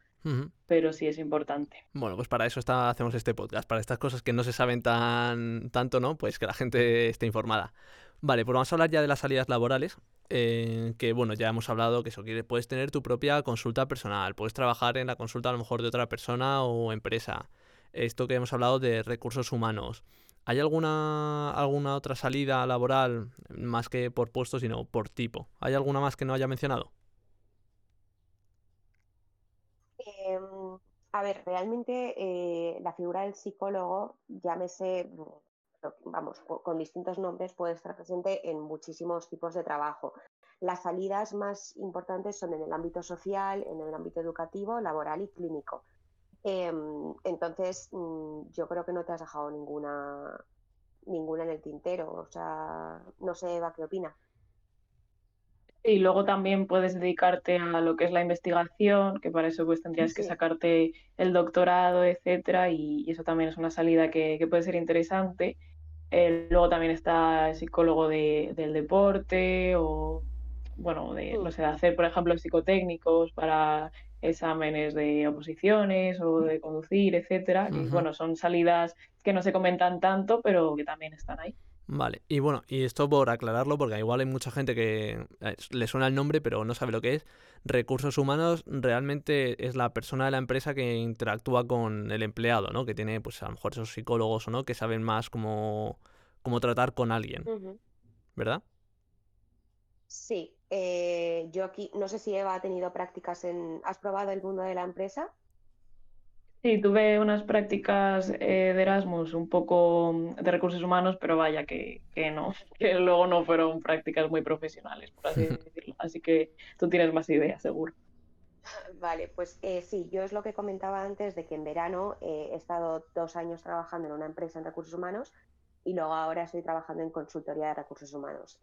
Speaker 3: Pero sí es importante.
Speaker 2: Bueno, pues para eso está, hacemos este podcast, para estas cosas que no se saben tan tanto, ¿no? Pues que la gente esté informada. Vale, pues vamos a hablar ya de las salidas laborales, eh, que bueno, ya hemos hablado que eso quiere, puedes tener tu propia consulta personal, puedes trabajar en la consulta a lo mejor de otra persona o empresa esto que hemos hablado de recursos humanos. ¿Hay alguna, alguna otra salida laboral, más que por puesto, sino por tipo? ¿Hay alguna más que no haya mencionado?
Speaker 4: Em, a ver, realmente eh, la figura del psicólogo, llámese, vamos, con distintos nombres, puede estar presente en muchísimos tipos de trabajo. Las salidas más importantes son en el ámbito social, en el ámbito educativo, laboral y clínico. Em, entonces, mm, yo creo que no te has dejado ninguna, ninguna en el tintero. O sea, no sé, Eva, ¿qué opina?
Speaker 3: Y luego también puedes dedicarte a lo que es la investigación, que para eso pues tendrías que sacarte el doctorado, etcétera, y, eso también es una salida que, puede ser interesante. Eh, luego también está el psicólogo del deporte o, bueno, de, no mm. sé, hacer, por ejemplo, psicotécnicos para exámenes de oposiciones o de conducir, etcétera. Y bueno, son salidas que no se comentan tanto, pero que también están ahí.
Speaker 2: Vale, y bueno, y esto por aclararlo, porque igual hay mucha gente que eh, le suena el nombre, pero no sabe lo que es. Recursos humanos realmente es la persona de la empresa que interactúa con el empleado, ¿no? Que tiene, pues a lo mejor esos psicólogos o no, que saben más cómo, cómo tratar con alguien. ¿Verdad?
Speaker 4: Sí, eh, yo aquí, no sé si Eva ha tenido prácticas en... ¿Has probado el mundo de la empresa?
Speaker 3: Sí, tuve unas prácticas eh, de Erasmus un poco de recursos humanos, pero vaya que, no, que luego no fueron prácticas muy profesionales, por así decirlo. Así que tú tienes más ideas, seguro.
Speaker 4: Vale, pues eh, sí, yo es lo que comentaba antes de que en verano he estado dos años trabajando en una empresa en recursos humanos y luego ahora estoy trabajando en consultoría de recursos humanos.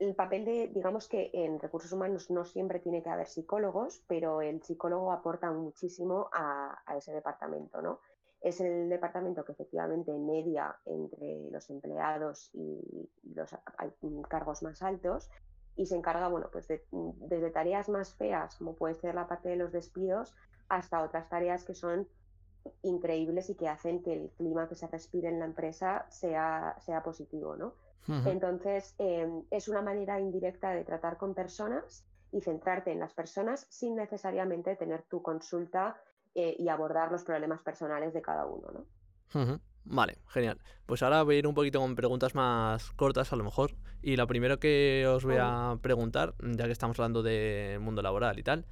Speaker 4: El papel de, digamos que en recursos humanos no siempre tiene que haber psicólogos, pero el psicólogo aporta muchísimo a, ese departamento, ¿no? Es el departamento que efectivamente media entre los empleados y los cargos más altos y se encarga, bueno, pues desde tareas más feas, como puede ser la parte de los despidos, hasta otras tareas que son increíbles y que hacen que el clima que se respire en la empresa sea, sea positivo, ¿no? Entonces, em, es una manera indirecta de tratar con personas y centrarte en las personas sin necesariamente tener tu consulta eh, y abordar los problemas personales de cada uno, ¿no?
Speaker 2: Vale, genial. Pues ahora voy a ir un poquito con preguntas más cortas a lo mejor. Y lo primero que os voy a preguntar, ya que estamos hablando de mundo laboral y tal,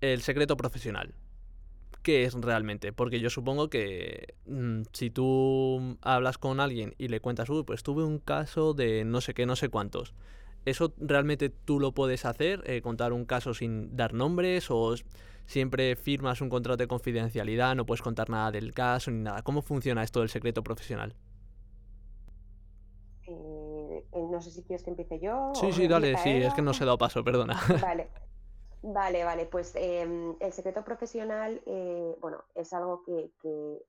Speaker 2: el secreto profesional. ¿Qué es realmente? Porque yo supongo que mm, si tú hablas con alguien y le cuentas, uy, pues tuve un caso de no sé qué, no sé cuántos. ¿Eso realmente tú lo puedes hacer? Eh, ¿Contar un caso sin dar nombres? ¿O siempre firmas un contrato de confidencialidad, no puedes contar nada del caso ni nada? ¿Cómo funciona esto del secreto profesional?
Speaker 4: Eh, eh, no sé si quieres que empiece yo.
Speaker 2: Sí, sí, dale, sí, es que no se ha dado paso, perdona.
Speaker 4: Vale. Vale, vale, pues em, el secreto profesional, eh, bueno, es algo que,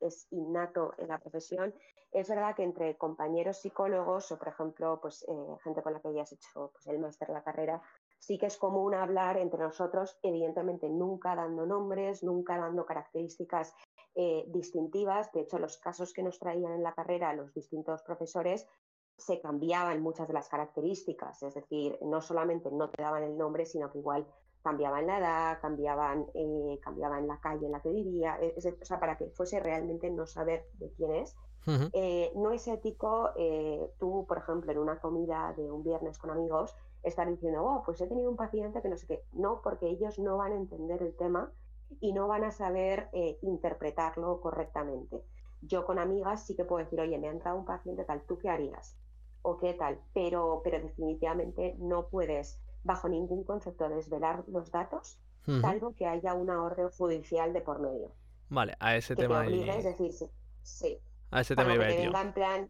Speaker 4: es innato en la profesión. Es verdad que entre compañeros psicólogos o, por ejemplo, pues gente con la que hayas hecho pues, el máster, la carrera, sí que es común hablar entre nosotros, evidentemente nunca dando nombres, nunca dando características distintivas. De hecho, los casos que nos traían en la carrera los distintos profesores se cambiaban muchas de las características, es decir, no solamente no te daban el nombre, sino que igual cambiaban la edad, cambiaban, eh, cambiaban la calle en la que vivía, e, o sea, para que fuese realmente no saber de quién es. Eh, no es ético eh, tú, por ejemplo, en una comida de un viernes con amigos, estar diciendo, oh, pues he tenido un paciente que no sé qué. No, porque ellos no van a entender el tema y no van a saber interpretarlo correctamente. Yo con amigas sí que puedo decir, oye, me ha entrado un paciente tal, ¿tú qué harías? o qué tal, pero, pero definitivamente no puedes bajo ningún concepto desvelar los datos, salvo que haya una orden judicial de por medio.
Speaker 2: Vale, a ese tema.
Speaker 4: es decir, sí.
Speaker 2: A ese tema
Speaker 4: iba en plan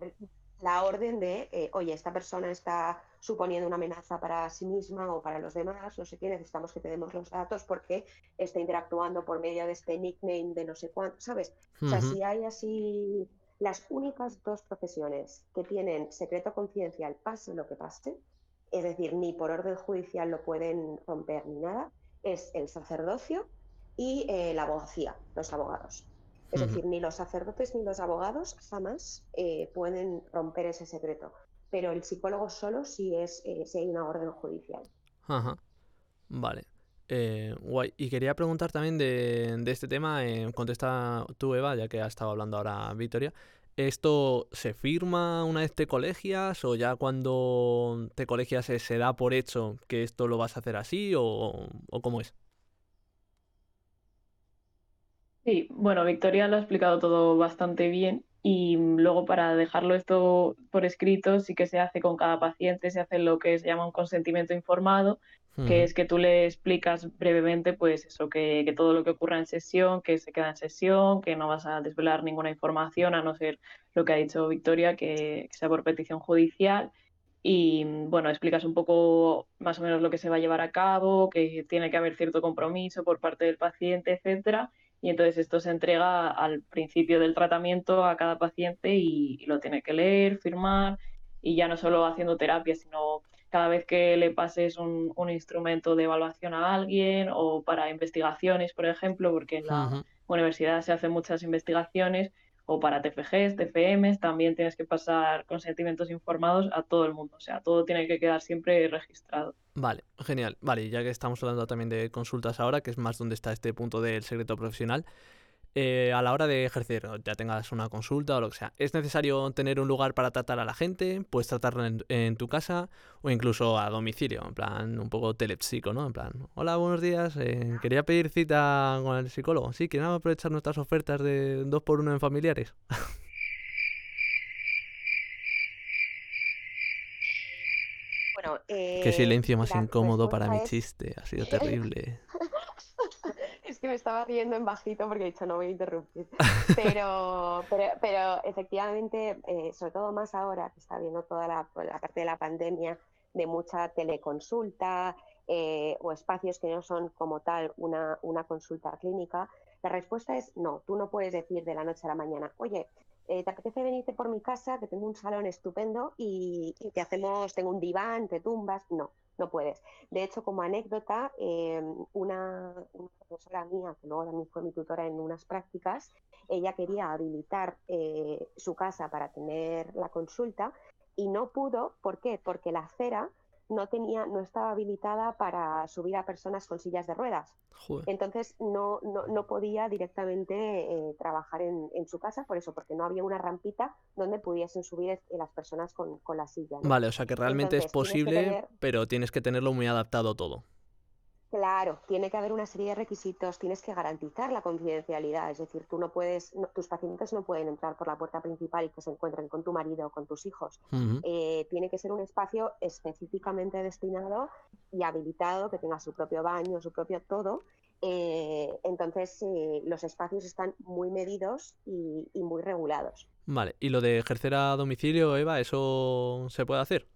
Speaker 4: la orden de, eh, oye, esta persona está suponiendo una amenaza para sí misma o para los demás, no sé qué, necesitamos que te demos los datos porque está interactuando por medio de este nickname de no sé cuánto, ¿sabes? O sea, si hay así las únicas dos profesiones que tienen secreto confidencial, pase lo que pase, es decir, ni por orden judicial lo pueden romper ni nada, es el sacerdocio y eh, la abogacía, los abogados. Es decir, ni los sacerdotes ni los abogados jamás eh, pueden romper ese secreto, pero el psicólogo solo si, es, eh, si hay una orden judicial.
Speaker 2: Ajá. Vale. Guay. Y quería preguntar también de, este tema, contesta tú Eva, ya que ha estado hablando ahora Victoria. ¿Esto se firma una vez te colegias o ya cuando te colegias se, da por hecho que esto lo vas a hacer así o, cómo es?
Speaker 3: Sí, bueno, Victoria lo ha explicado todo bastante bien y luego para dejarlo esto por escrito sí que se hace con cada paciente, se hace lo que se llama un consentimiento informado que es que tú le explicas brevemente, pues eso, que, que, todo lo que ocurra en sesión, que se queda en sesión, que no vas a desvelar ninguna información, a no ser lo que ha dicho Victoria, que, sea por petición judicial. Y bueno, explicas un poco más o menos lo que se va a llevar a cabo, que tiene que haber cierto compromiso por parte del paciente, etcétera. Y entonces esto se entrega al principio del tratamiento a cada paciente y lo tiene que leer, firmar, y ya no solo haciendo terapia, sino cada vez que le pases un, instrumento de evaluación a alguien o para investigaciones, por ejemplo, porque en la universidad se hacen muchas investigaciones, o para TFGs, TFMs, también tienes que pasar consentimientos informados a todo el mundo. O sea, todo tiene que quedar siempre registrado.
Speaker 2: Vale, genial. Vale, ya que estamos hablando también de consultas ahora, que es más donde está este punto del secreto profesional, eh, a la hora de ejercer, ya tengas una consulta o lo que sea, ¿es necesario tener un lugar para tratar a la gente? ¿Puedes tratarla en, tu casa o incluso a domicilio? En plan, un poco telepsico, ¿no? En plan, hola, buenos días, eh, quería pedir cita con el psicólogo. Sí, ¿quieren aprovechar nuestras ofertas de dos por uno en familiares?
Speaker 4: Bueno,
Speaker 2: Qué silencio eh, más incómodo para mi chiste, ha sido terrible.
Speaker 4: Es que me estaba riendo en bajito porque he dicho no voy a interrumpir. Pero, pero, efectivamente, eh, sobre todo más ahora que está viendo toda la, parte de la pandemia de mucha teleconsulta eh, o espacios que no son como tal una, una consulta clínica, la respuesta es no, tú no puedes decir de la noche a la mañana, oye, eh, ¿te apetece venirte por mi casa? Que tengo un salón estupendo y, y, te hacemos, tengo un diván, te tumbas. No, no puedes. De hecho, como anécdota, eh, una, profesora mía, que luego también fue mi tutora en unas prácticas, ella quería habilitar eh, su casa para tener la consulta y no pudo. ¿Por qué? Porque la acera no tenía, no estaba habilitada para subir a personas con sillas de ruedas. Entonces no, no, podía directamente eh, trabajar en, su casa, por eso, porque no había una rampita donde pudiesen subir las personas con, la silla.
Speaker 2: Vale, o sea que realmente es posible, pero tienes que tenerlo muy adaptado todo.
Speaker 4: Claro, tiene que haber una serie de requisitos, tienes que garantizar la confidencialidad, es decir, tú no puedes, tus pacientes no pueden entrar por la puerta principal y que se encuentren con tu marido o con tus hijos. Eh, tiene que ser un espacio específicamente destinado y habilitado, que tenga su propio baño, su propio todo. Eh, entonces, eh, los espacios están muy medidos y, y muy regulados.
Speaker 2: Vale, ¿y lo de ejercer a domicilio, Eva, eso se puede hacer?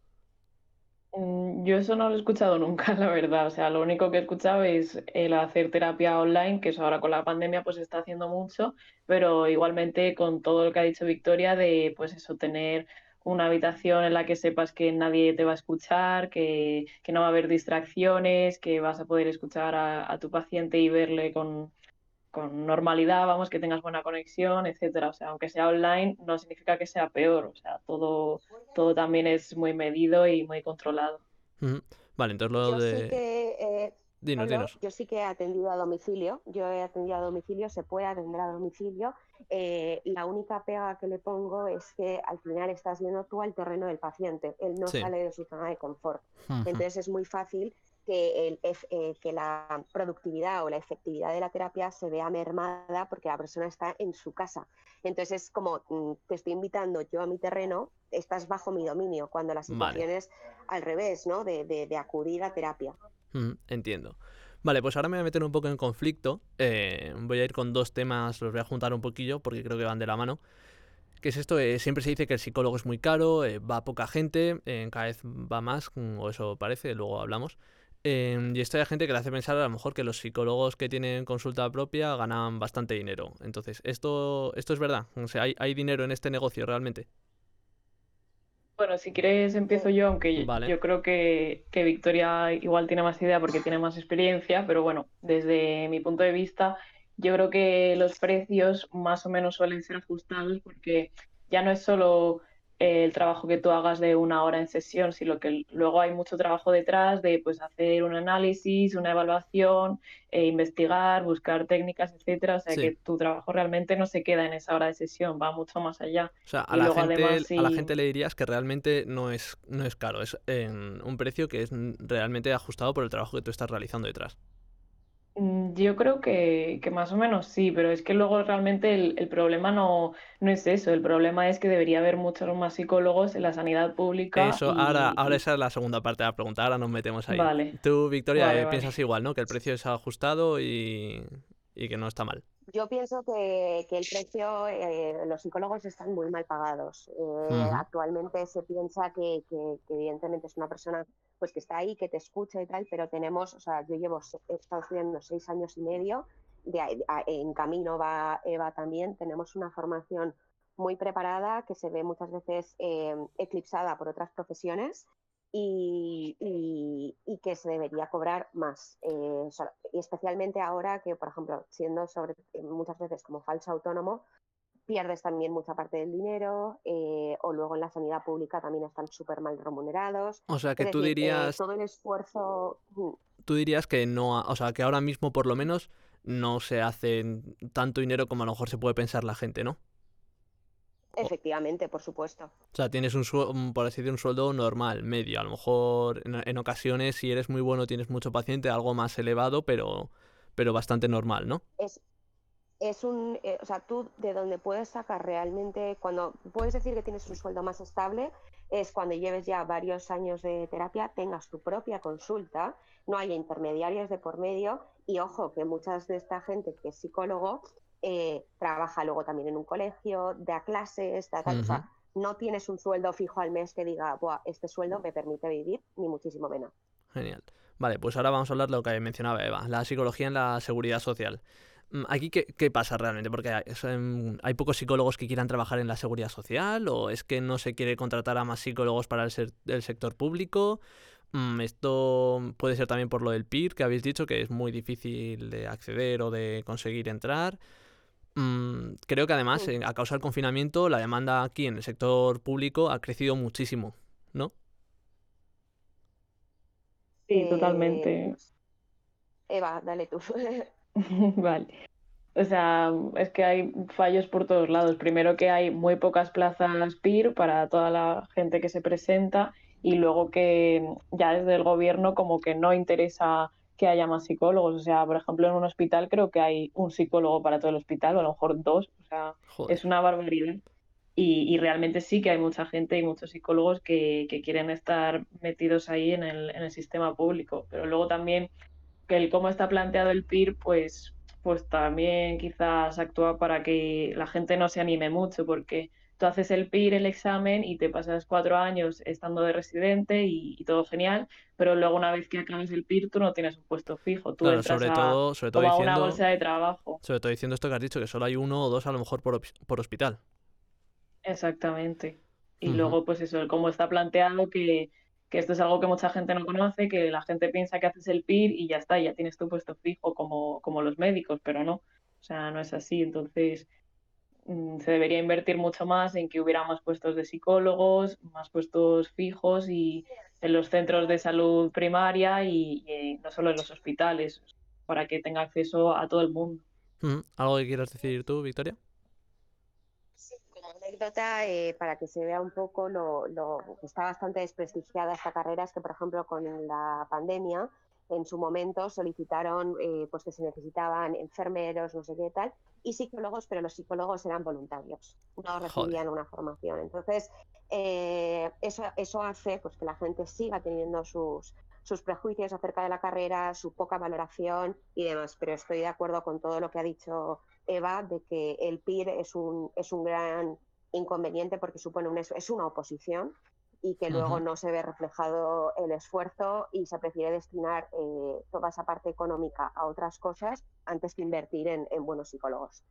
Speaker 3: Mm, yo eso no lo he escuchado nunca, la verdad. O sea, lo único que he escuchado es el hacer terapia online, que eso ahora con la pandemia pues está haciendo mucho, pero igualmente con todo lo que ha dicho Victoria de pues eso, tener una habitación en la que sepas que nadie te va a escuchar, que, que no va a haber distracciones, que vas a poder escuchar a, a tu paciente y verle con, con normalidad, vamos, que tengas buena conexión, etcétera. O sea, aunque sea online, no significa que sea peor. O sea, todo, todo también es muy medido y muy controlado.
Speaker 2: Vale, entonces lo
Speaker 4: yo Sí que, eh, dinos, dinos. Yo sí que he atendido a domicilio. Yo he atendido a domicilio, se puede atender a domicilio. Eh, la única pega que le pongo es que al final estás viendo tú al terreno del paciente. Él no sale de su zona de confort. Entonces es muy fácil que, el, eh, que la productividad o la efectividad de la terapia se vea mermada porque la persona está en su casa. Entonces es como, mm, te estoy invitando yo a mi terreno, estás bajo mi dominio, cuando la situación es al revés, ¿no? De, de, acudir a terapia.
Speaker 2: entiendo. Vale, pues ahora me voy a meter un poco en conflicto. Eh, voy a ir con dos temas, los voy a juntar un poquillo porque creo que van de la mano. ¿Qué es esto? Eh, siempre se dice que el psicólogo es muy caro, va poca gente, cada vez va más, mm, o eso parece, luego hablamos. Em, y esto hay gente que le hace pensar a lo mejor que los psicólogos que tienen consulta propia ganan bastante dinero. Entonces, ¿esto, esto es verdad? O sea, ¿hay, ¿hay dinero en este negocio realmente?
Speaker 3: Bueno, si quieres empiezo yo, aunque yo creo que, que, Victoria igual tiene más idea porque tiene más experiencia, pero bueno, desde mi punto de vista, yo creo que los precios más o menos suelen ser ajustados porque ya no es solo el trabajo que tú hagas de una hora en sesión, sino que luego hay mucho trabajo detrás de pues hacer un análisis, una evaluación, e investigar, buscar técnicas, etcétera. O sea que tu trabajo realmente no se queda en esa hora de sesión, va mucho más allá.
Speaker 2: O sea, a, la gente, a la gente le dirías que realmente no es, no es caro, es en un precio que es realmente ajustado por el trabajo que tú estás realizando detrás.
Speaker 3: Mm, yo creo que, más o menos sí, pero es que luego realmente el, problema no, no es eso, el problema es que debería haber muchos más psicólogos en la sanidad pública.
Speaker 2: Eso, ahora, ahora esa es la segunda parte de la pregunta, ahora nos metemos ahí. Vale. Tú, Victoria, eh, piensas igual, ¿no? Que el precio es ajustado y, que no está mal.
Speaker 4: Yo pienso que, el precio, eh, los psicólogos están muy mal pagados. Eh, actualmente se piensa que, que, evidentemente es una persona pues que está ahí, que te escucha y tal, pero tenemos, o sea, yo llevo, he estado estudiando seis años y medio, de, en camino va Eva también, tenemos una formación muy preparada que se ve muchas veces eh, eclipsada por otras profesiones y, y, que se debería cobrar más. Eh, y especialmente ahora que, por ejemplo, siendo sobre, muchas veces como falso autónomo, pierdes también mucha parte del dinero, eh, o luego en la sanidad pública también están súper mal remunerados.
Speaker 2: O sea que tú eh, dirías...
Speaker 4: todo el esfuerzo... Mm.
Speaker 2: Tú dirías que no, o sea que ahora mismo por lo menos no se hace tanto dinero como a lo mejor se puede pensar la gente, ¿no?
Speaker 4: Efectivamente, por supuesto.
Speaker 2: O sea, tienes un, por así decir, un sueldo normal, medio. A lo mejor en, ocasiones, si eres muy bueno, tienes mucho paciente, algo más elevado, pero, pero bastante normal, ¿no?
Speaker 4: Es, es un, eh, o sea, tú de donde puedes sacar realmente, cuando puedes decir que tienes un sueldo más estable, es cuando lleves ya varios años de terapia, tengas tu propia consulta, no haya intermediarios de por medio y ojo que muchas de esta gente que es psicólogo eh, trabaja luego también en un colegio, da clases, tal, o sea, no tienes un sueldo fijo al mes que diga, Buah, este sueldo me permite vivir, ni muchísimo menos.
Speaker 2: Genial. Vale, pues ahora vamos a hablar de lo que mencionaba Eva, la psicología en la seguridad social. Mm, ¿Aquí qué, pasa realmente? Porque hay, pocos psicólogos que quieran trabajar en la seguridad social o es que no se quiere contratar a más psicólogos para el, sector público. Mm, esto puede ser también por lo del PIR que habéis dicho que es muy difícil de acceder o de conseguir entrar. Mm, creo que además, a causa del confinamiento, la demanda aquí en el sector público ha crecido muchísimo, ¿no?
Speaker 3: Sí, totalmente.
Speaker 4: Eva, dale tú.
Speaker 3: vale. O sea, es que hay fallos por todos lados. Primero que hay muy pocas plazas PIR para toda la gente que se presenta y luego que ya desde el gobierno como que no interesa que haya más psicólogos. O sea, por ejemplo, en un hospital creo que hay un psicólogo para todo el hospital, o a lo mejor dos. O sea, es una barbaridad. Y, realmente sí que hay mucha gente y muchos psicólogos que, quieren estar metidos ahí en el, en el sistema público. Pero luego también que el cómo está planteado el PIR, pues pues también quizás actúa para que la gente no se anime mucho, porque tú haces el PIR, el examen, y te pasas cuatro años estando de residente y, todo genial, pero luego una vez que acabas el PIR tú no tienes un puesto fijo, tú entras
Speaker 2: sobre
Speaker 3: a,
Speaker 2: todo, sobre todo diciendo,
Speaker 3: una bolsa de trabajo.
Speaker 2: Sobre todo diciendo esto que has dicho, que solo hay uno o dos a lo mejor por, por hospital.
Speaker 3: Exactamente. Y luego, pues eso, cómo está planteado que que esto es algo que mucha gente no conoce, que la gente piensa que haces el PIR y ya está, ya tienes tu puesto fijo como, como los médicos, pero no, o sea, no es así. Entonces, se debería invertir mucho más en que hubiera más puestos de psicólogos, más puestos fijos y en los centros de salud primaria y, no solo en los hospitales, para que tenga acceso a todo el mundo.
Speaker 2: ¿Algo que quieras decir tú, Victoria?
Speaker 4: anécdota, eh, para que se vea un poco lo, que está bastante desprestigiada esta carrera, es que, por ejemplo, con la pandemia, en su momento solicitaron eh, pues que se necesitaban enfermeros, no sé qué tal, y psicólogos, pero los psicólogos eran voluntarios, no recibían una formación. Entonces, eh, eso, eso hace pues, que la gente siga teniendo sus, sus prejuicios acerca de la carrera, su poca valoración y demás. Pero estoy de acuerdo con todo lo que ha dicho Eva, de que el PIR es un, es un gran inconveniente porque supone un, es una oposición y que luego no se ve reflejado el esfuerzo y se prefiere destinar eh, toda esa parte económica a otras cosas antes que invertir en, buenos psicólogos.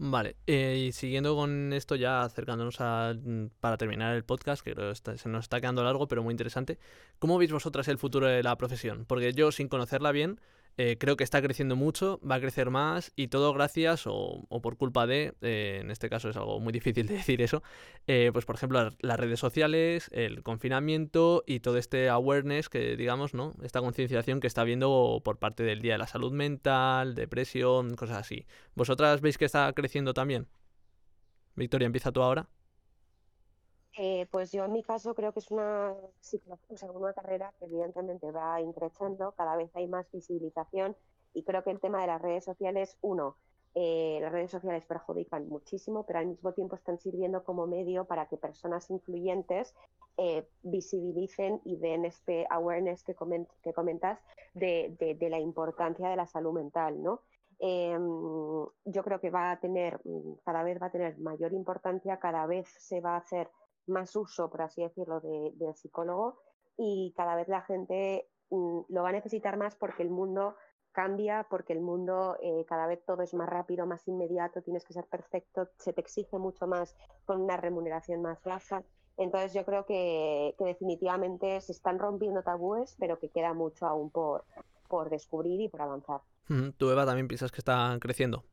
Speaker 2: Vale, eh, y siguiendo con esto ya acercándonos a, mm, para terminar el podcast, que creo que se nos está quedando largo, pero muy interesante, ¿cómo veis vosotras el futuro de la profesión? Porque yo, sin conocerla bien, eh, creo que está creciendo mucho, va a crecer más y todo gracias o, por culpa de, eh, en este caso es algo muy difícil de decir eso, eh, pues por ejemplo las redes sociales, el confinamiento y todo este awareness que digamos, ¿no? Esta concienciación que está habiendo por parte del Día de la Salud Mental, depresión, cosas así. ¿Vosotras veis que está creciendo también? Victoria, empieza tú ahora.
Speaker 4: Eh, pues yo en mi caso creo que es una, una carrera que evidentemente va increciendo, cada vez hay más visibilización y creo que el tema de las redes sociales, uno, eh, las redes sociales perjudican muchísimo, pero al mismo tiempo están sirviendo como medio para que personas influyentes eh, visibilicen y den este awareness que, que comentas de, de, la importancia de la salud mental, ¿no? Em, yo creo que va a tener, cada vez va a tener mayor importancia, cada vez se va a hacer más uso, por así decirlo, de, del psicólogo y cada vez la gente mm, lo va a necesitar más porque el mundo cambia, porque el mundo eh, cada vez todo es más rápido, más inmediato, tienes que ser perfecto, se te exige mucho más con una remuneración más baja. Entonces yo creo que, definitivamente se están rompiendo tabúes, pero que queda mucho aún por, por descubrir y por avanzar.
Speaker 2: ¿Tú, Eva, también piensas que están creciendo?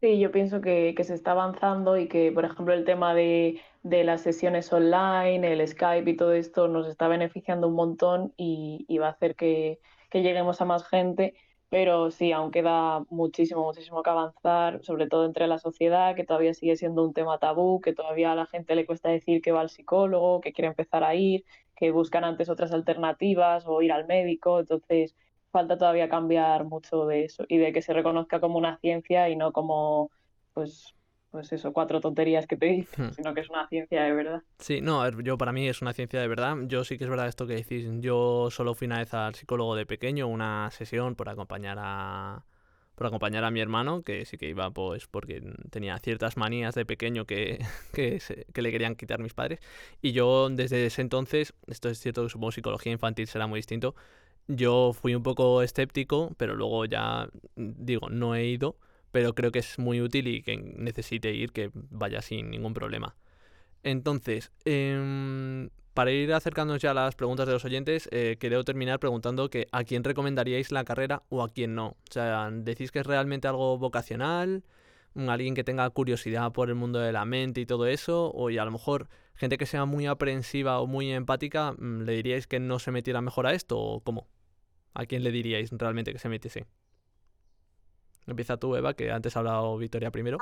Speaker 3: Sí, yo pienso que, se está avanzando y que, por ejemplo, el tema de, las sesiones online, el Skype y todo esto nos está beneficiando un montón y, va a hacer que, lleguemos a más gente. Pero sí, aún queda muchísimo, muchísimo que avanzar, sobre todo entre la sociedad, que todavía sigue siendo un tema tabú, que todavía a la gente le cuesta decir que va al psicólogo, que quiere empezar a ir, que buscan antes otras alternativas o ir al médico. Entonces, falta todavía cambiar mucho de eso y de que se reconozca como una ciencia y no como, pues, pues eso, cuatro tonterías que te dicen, hmm. sino que es una ciencia de verdad.
Speaker 2: Sí, no, yo para mí es una ciencia de verdad. Yo sí que es verdad esto que decís. Yo solo fui una vez al psicólogo de pequeño, una sesión por acompañar a por acompañar a mi hermano, que sí que iba pues porque tenía ciertas manías de pequeño que, que, que, le querían quitar mis padres. Y yo desde ese entonces, esto es cierto que supongo psicología infantil será muy distinto, yo fui un poco escéptico, pero luego ya digo, no he ido, pero creo que es muy útil y que necesite ir, que vaya sin ningún problema. Entonces, em, para ir acercándonos ya a las preguntas de los oyentes, eh, quiero terminar preguntando que a quién recomendaríais la carrera o a quién no. O sea, ¿decís que es realmente algo vocacional? ¿Alguien que tenga curiosidad por el mundo de la mente y todo eso? ¿O y a lo mejor gente que sea muy aprensiva o muy empática, mm, ¿le diríais que no se metiera mejor a esto o cómo? ¿A quién le diríais realmente que se metiese? Empieza tú, Eva, que antes ha hablado Victoria primero.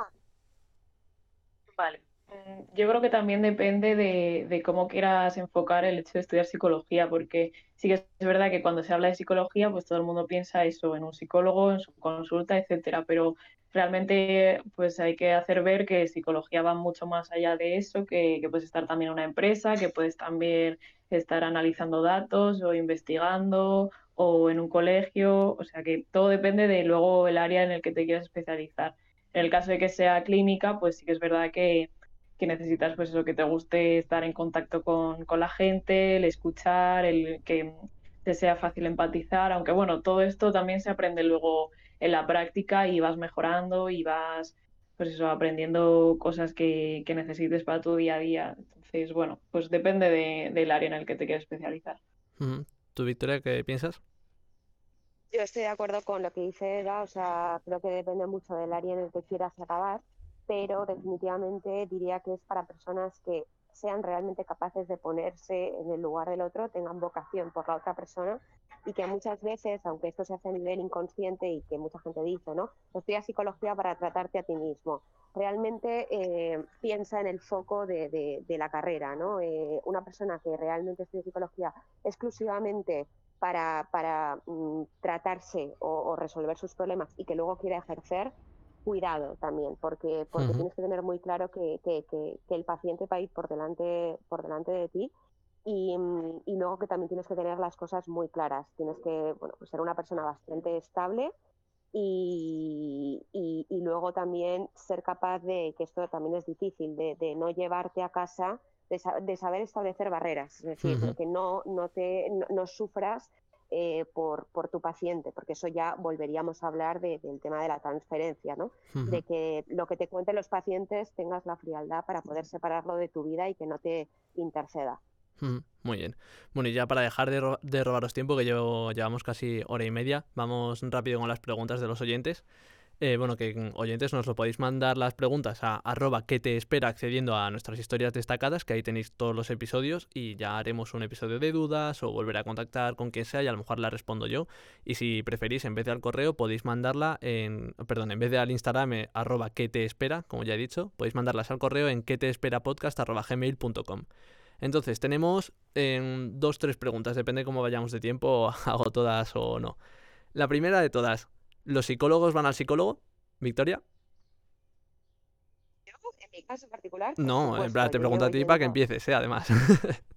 Speaker 3: Vale. Mm, yo creo que también depende de, cómo quieras enfocar el hecho de estudiar psicología, porque sí que es verdad que cuando se habla de psicología, pues todo el mundo piensa eso en un psicólogo, en su consulta, etcétera, pero realmente pues hay que hacer ver que psicología va mucho más allá de eso, que, que puedes estar también en una empresa, que puedes también estar analizando datos o investigando o en un colegio, o sea que todo depende de luego el área en el que te quieras especializar. En el caso de que sea clínica, pues sí que es verdad que, necesitas pues eso, que te guste estar en contacto con, la gente, el escuchar, el que te sea fácil empatizar, aunque bueno, todo esto también se aprende luego en la práctica y vas mejorando y vas pues eso, aprendiendo cosas que, necesites para tu día a día. Entonces, bueno, pues depende del área en el que te quieras especializar.
Speaker 2: ¿Tú, Victoria, qué piensas?
Speaker 4: Yo estoy de acuerdo con lo que dice Eva, o sea, creo que depende mucho del área en el que quieras acabar, pero definitivamente diría que es para personas que sean realmente capaces de ponerse en el lugar del otro, tengan vocación por la otra persona y que muchas veces, aunque esto se hace a nivel inconsciente y que mucha gente dice, ¿no? Estudia psicología para tratarte a ti mismo. Realmente eh, piensa en el foco de, la carrera, ¿no? Eh, una persona que realmente estudia psicología exclusivamente para, mm, tratarse o, resolver sus problemas y que luego quiere ejercer, cuidado también, porque, porque tienes que tener muy claro que, que, que, el paciente va a ir por delante, por delante de ti y, mm, y, luego que también tienes que tener las cosas muy claras. Tienes que bueno, pues ser una persona bastante estable y, y, y, luego también ser capaz de, que esto también es difícil, de, de no llevarte a casa de, saber establecer barreras, es decir, que no, no, te, no, sufras eh, por, por, tu paciente, porque eso ya volveríamos a hablar del tema de la transferencia, ¿no? De que lo que te cuenten los pacientes tengas la frialdad para poder separarlo de tu vida y que no te interceda.
Speaker 2: Muy bien. Bueno, y ya para dejar de, de robaros tiempo, que yo, llevamos casi hora y media, vamos rápido con las preguntas de los oyentes. Eh, bueno, que mm, oyentes nos lo podéis mandar las preguntas a arroba que te espera accediendo a nuestras historias destacadas, que ahí tenéis todos los episodios y ya haremos un episodio de dudas o volver a contactar con quien sea y a lo mejor la respondo yo. Y si preferís, en vez de al correo, podéis mandarla en, perdón, en vez de al Instagram eh, arroba que te espera, como ya he dicho, podéis mandarlas al correo en que te espera podcast arroba gmail.com. Entonces, tenemos en dos, tres preguntas, depende cómo vayamos de tiempo, hago todas o no. La primera de todas, ¿Los psicólogos van al psicólogo, Victoria?
Speaker 4: En mi caso particular.
Speaker 2: No, en plan, te pregunto a ti para que empieces, ¿eh? además.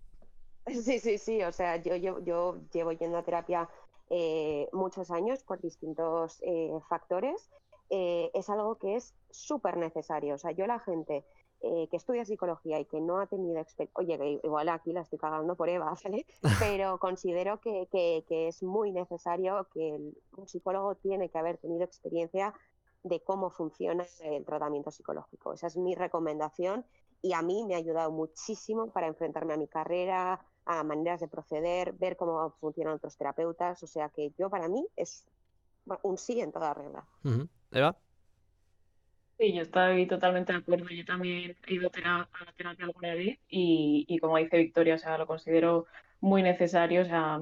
Speaker 4: Sí, sí, sí. O sea, yo, yo, yo llevo yendo a terapia eh, muchos años por distintos eh, factores. Eh, es algo que es súper necesario. O sea, yo la gente eh, que estudia psicología y que no ha tenido experiencia, oye, igual aquí la estoy cagando por Eva, ¿vale? Pero considero que, que, es muy necesario que un psicólogo tiene que haber tenido experiencia de cómo funciona el tratamiento psicológico. Esa es mi recomendación y a mí me ha ayudado muchísimo para enfrentarme a mi carrera, a maneras de proceder, ver cómo funcionan otros terapeutas. O sea que yo para mí es un sí en toda regla.
Speaker 2: Eva.
Speaker 3: Sí, yo estoy totalmente de acuerdo. Yo también he ido a la terapia alguna vez y, y como dice Victoria, o sea, lo considero muy necesario, o sea,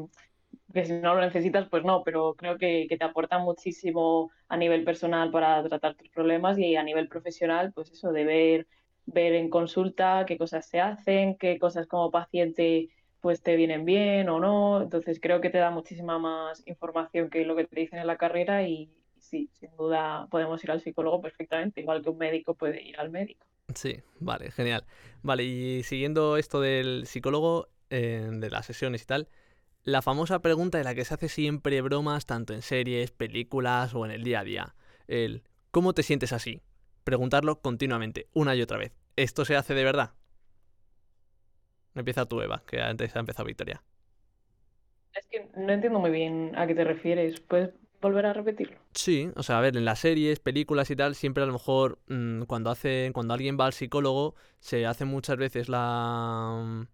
Speaker 3: que si no lo necesitas, pues no, pero creo que, que, te aporta muchísimo a nivel personal para tratar tus problemas y a nivel profesional, pues eso, de ver, ver en consulta qué cosas se hacen, qué cosas como paciente pues te vienen bien o no. Entonces creo que te da muchísima más información que lo que te dicen en la carrera y, sí, sin duda podemos ir al psicólogo perfectamente, igual que un médico puede ir al médico.
Speaker 2: Sí, vale, genial. Vale, y siguiendo esto del psicólogo, eh, de las sesiones y tal, la famosa pregunta de la que se hace siempre bromas, tanto en series, películas o en el día a día, el ¿cómo te sientes así? Preguntarlo continuamente, una y otra vez. ¿Esto se hace de verdad? Empieza tú, Eva, que antes ha empezado Victoria.
Speaker 3: Es que no entiendo muy bien a qué te refieres. ¿Puedes volver a repetirlo.
Speaker 2: Sí, o sea, a ver, en las series, películas y tal, siempre a lo mejor mm, cuando hace, cuando alguien va al psicólogo, se hace muchas veces la mm,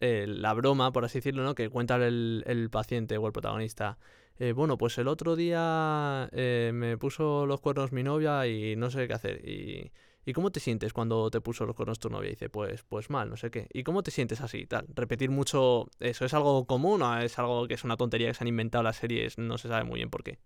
Speaker 2: la broma, por así decirlo, ¿no? Que cuenta el, el paciente o el protagonista. Eh, bueno, pues el otro día eh, me puso los cuernos mi novia y no sé qué hacer. ¿Y cómo te sientes cuando te puso los cuernos tu novia? Y dice, pues, pues mal, no sé qué. ¿Y cómo te sientes así y tal? Repetir mucho, ¿eso es algo común o es algo que es una tontería que se han inventado las series? No se sabe muy bien por qué.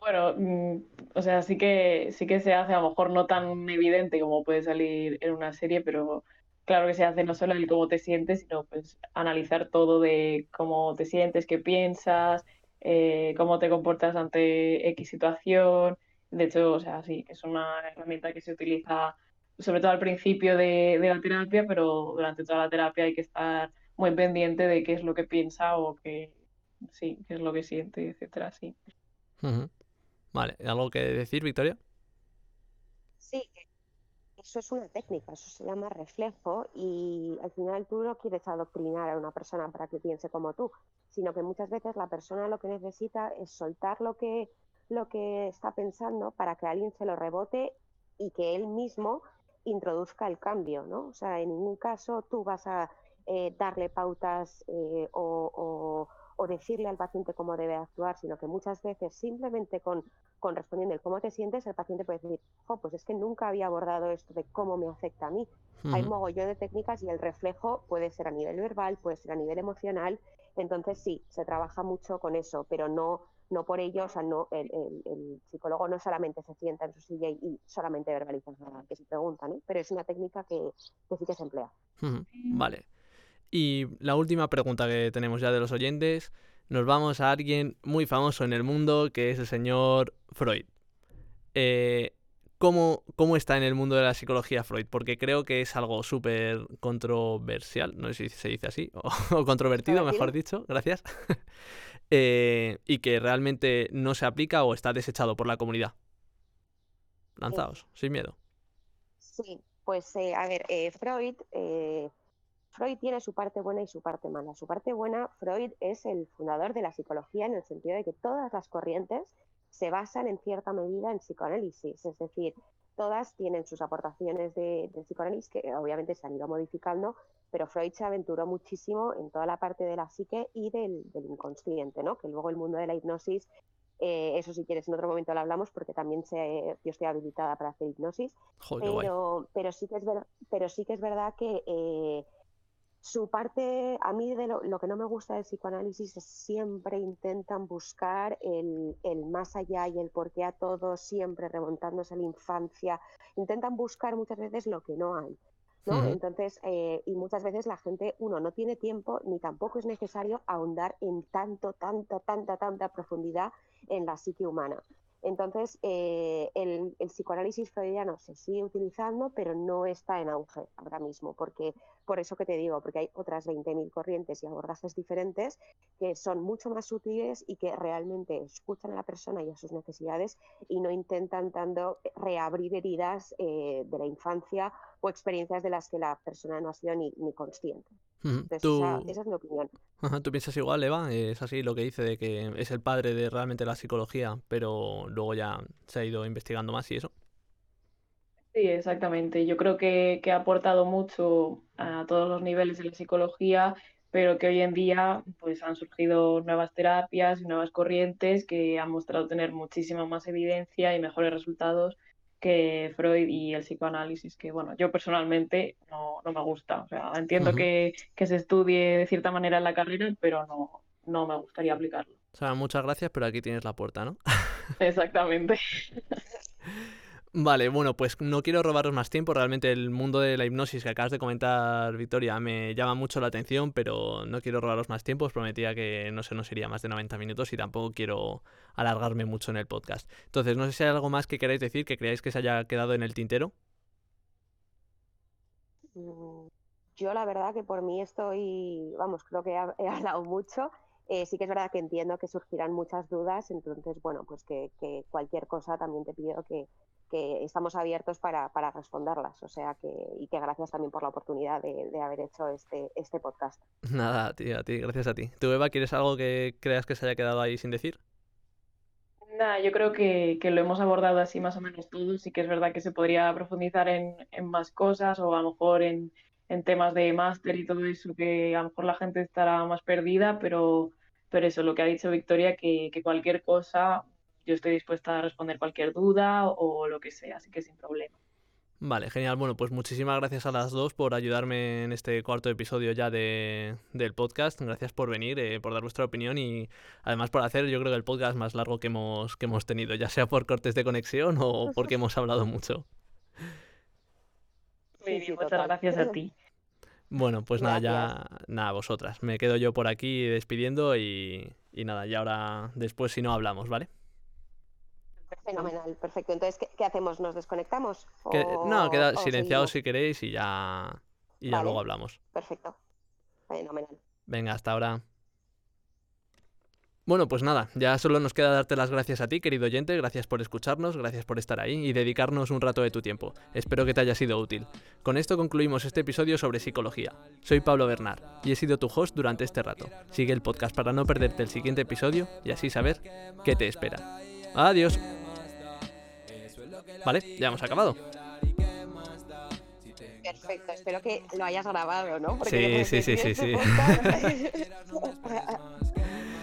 Speaker 3: Bueno, mm, o sea, sí que, sí que se hace, a lo mejor no tan evidente como puede salir en una serie, pero claro que se hace no solo el cómo te sientes, sino pues analizar todo de cómo te sientes, qué piensas, eh, cómo te comportas ante X situación. De hecho, o sea, sí, es una herramienta que se utiliza sobre todo al principio de, la terapia, pero durante toda la terapia hay que estar muy pendiente de qué es lo que piensa o qué, sí, qué es lo que siente, etcétera, sí.
Speaker 2: Vale, ¿algo que decir, Victoria?
Speaker 4: Sí, eso es una técnica, eso se llama reflejo y al final tú no quieres adoctrinar a una persona para que piense como tú, sino que muchas veces la persona lo que necesita es soltar lo que, lo que está pensando para que alguien se lo rebote y que él mismo introduzca el cambio, ¿no? O sea, en ningún caso tú vas a eh, darle pautas eh, o, o decirle al paciente cómo debe actuar, sino que muchas veces simplemente con, con respondiendo el cómo te sientes, el paciente puede decir, pues es que nunca había abordado esto de cómo me afecta a mí. Hay mogollón de técnicas y el reflejo puede ser a nivel verbal, puede ser a nivel emocional. Entonces sí, se trabaja mucho con eso, pero no, no por ello, o sea, no, el, psicólogo no solamente se sienta en su silla y, solamente verbaliza nada que se pregunta, ¿no? pero es una técnica que, sí que se emplea.
Speaker 2: Vale. Y la última pregunta que tenemos ya de los oyentes, nos vamos a alguien muy famoso en el mundo, que es el señor Freud. Eh, ¿cómo, está en el mundo de la psicología Freud? Porque creo que es algo súper controversial, no sé si se dice así, o, controvertido, mejor dicho, gracias. Eh, y que realmente no se aplica o está desechado por la comunidad. Lanzaos, sin miedo.
Speaker 4: Sí, pues eh, a ver, Freud Freud tiene su parte buena y su parte mala. Su parte buena, Freud es el fundador de la psicología en el sentido de que todas las corrientes se basan en cierta medida en psicoanálisis, es decir, todas tienen sus aportaciones de, psicoanálisis que obviamente se han ido modificando, pero Freud se aventuró muchísimo en toda la parte de la psique y del, inconsciente, ¿no? que luego el mundo de la hipnosis, eh, eso si quieres en otro momento lo hablamos porque también se, yo estoy habilitada para hacer hipnosis, pero, pero, sí que es pero sí que es verdad que... Eh, su parte, a mí de lo, que no me gusta del psicoanálisis es siempre intentan buscar el, más allá y el porqué a todo, siempre remontándose a la infancia, intentan buscar muchas veces lo que no hay. ¿No? Entonces, eh, y muchas veces la gente, uno, no tiene tiempo ni tampoco es necesario ahondar en tanto, tanta, tanta, tanta profundidad en la psique humana. Entonces, eh, el, psicoanálisis freudiano se sigue utilizando, pero no está en auge ahora mismo, porque por eso que te digo, porque hay otras 20.000 corrientes y abordajes diferentes que son mucho más sutiles y que realmente escuchan a la persona y a sus necesidades y no intentan tanto reabrir heridas eh, de la infancia o experiencias de las que la persona no ha sido ni, consciente. esa, es mi opinión.
Speaker 2: ¿Tú piensas igual, Eva? Es así lo que dice de que es el padre de realmente la psicología, pero luego ya se ha ido investigando más y eso.
Speaker 3: Sí, exactamente. Yo creo que, que ha aportado mucho a todos los niveles de la psicología, pero que hoy en día pues han surgido nuevas terapias y nuevas corrientes que han mostrado tener muchísima más evidencia y mejores resultados que Freud y el psicoanálisis, que bueno, yo personalmente no, no me gusta. O sea, entiendo que, que, se estudie de cierta manera en la carrera, pero no, no me gustaría aplicarlo.
Speaker 2: O sea, muchas gracias, pero aquí tienes la puerta, ¿no?
Speaker 3: Exactamente.
Speaker 2: Vale, bueno, pues no quiero robaros más tiempo. Realmente el mundo de la hipnosis que acabas de comentar, Victoria, me llama mucho la atención, pero no quiero robaros más tiempo. Os prometía que no se nos iría más de 90 minutos y tampoco quiero alargarme mucho en el podcast. Entonces, no sé si hay algo más que queráis decir, que creáis que se haya quedado en el tintero.
Speaker 4: Mm, yo la verdad que por mí estoy, vamos, creo que he, hablado mucho. Eh, sí que es verdad que entiendo que surgirán muchas dudas, entonces, bueno, pues que cualquier cosa también te pido que, que estamos abiertos para, para, responderlas. O sea que, y que gracias también por la oportunidad de, de, haber hecho este, este podcast.
Speaker 2: Nada, tío, a ti, gracias a ti. ¿Tú, Eva, quieres algo que creas que se haya quedado ahí sin decir?
Speaker 3: Nada, yo creo que, que, lo hemos abordado así más o menos todos y que es verdad que se podría profundizar en, en más cosas o a lo mejor en, en temas de máster y todo eso que a lo mejor la gente estará más perdida, pero, pero eso, lo que ha dicho Victoria, que, que cualquier cosa yo estoy dispuesta a responder cualquier duda o, lo que sea, así que sin problema.
Speaker 2: Vale, genial. Bueno, pues muchísimas gracias a las dos por ayudarme en este cuarto episodio ya de, del podcast. Gracias por venir, eh, por dar vuestra opinión y además por hacer yo creo que el podcast más largo que hemos, que hemos tenido, ya sea por cortes de conexión o porque hemos hablado mucho.
Speaker 3: muchas gracias a ti.
Speaker 2: Bueno, pues nada, ya nada, vosotras. Me quedo yo por aquí despidiendo y, y nada, y ahora después si no hablamos, ¿vale?
Speaker 4: Fenomenal, perfecto. Entonces, ¿qué, hacemos? ¿Nos desconectamos?
Speaker 2: no, queda silenciado si queréis y ya, y ya luego hablamos.
Speaker 4: Perfecto. Fenomenal.
Speaker 2: Venga, hasta ahora. Bueno, pues nada, ya solo nos queda darte las gracias a ti, querido oyente, gracias por escucharnos, gracias por estar ahí y dedicarnos un rato de tu tiempo. Espero que te haya sido útil. Con esto concluimos este episodio sobre psicología. Soy Pablo Bernard y he sido tu host durante este rato. Sigue el podcast para no perderte el siguiente episodio y así saber qué te espera. Adiós. Vale, ya hemos acabado.
Speaker 4: Perfecto, espero que lo hayas grabado, ¿no?
Speaker 2: sí, sí, sí, sí, sí.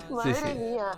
Speaker 4: Madre mía.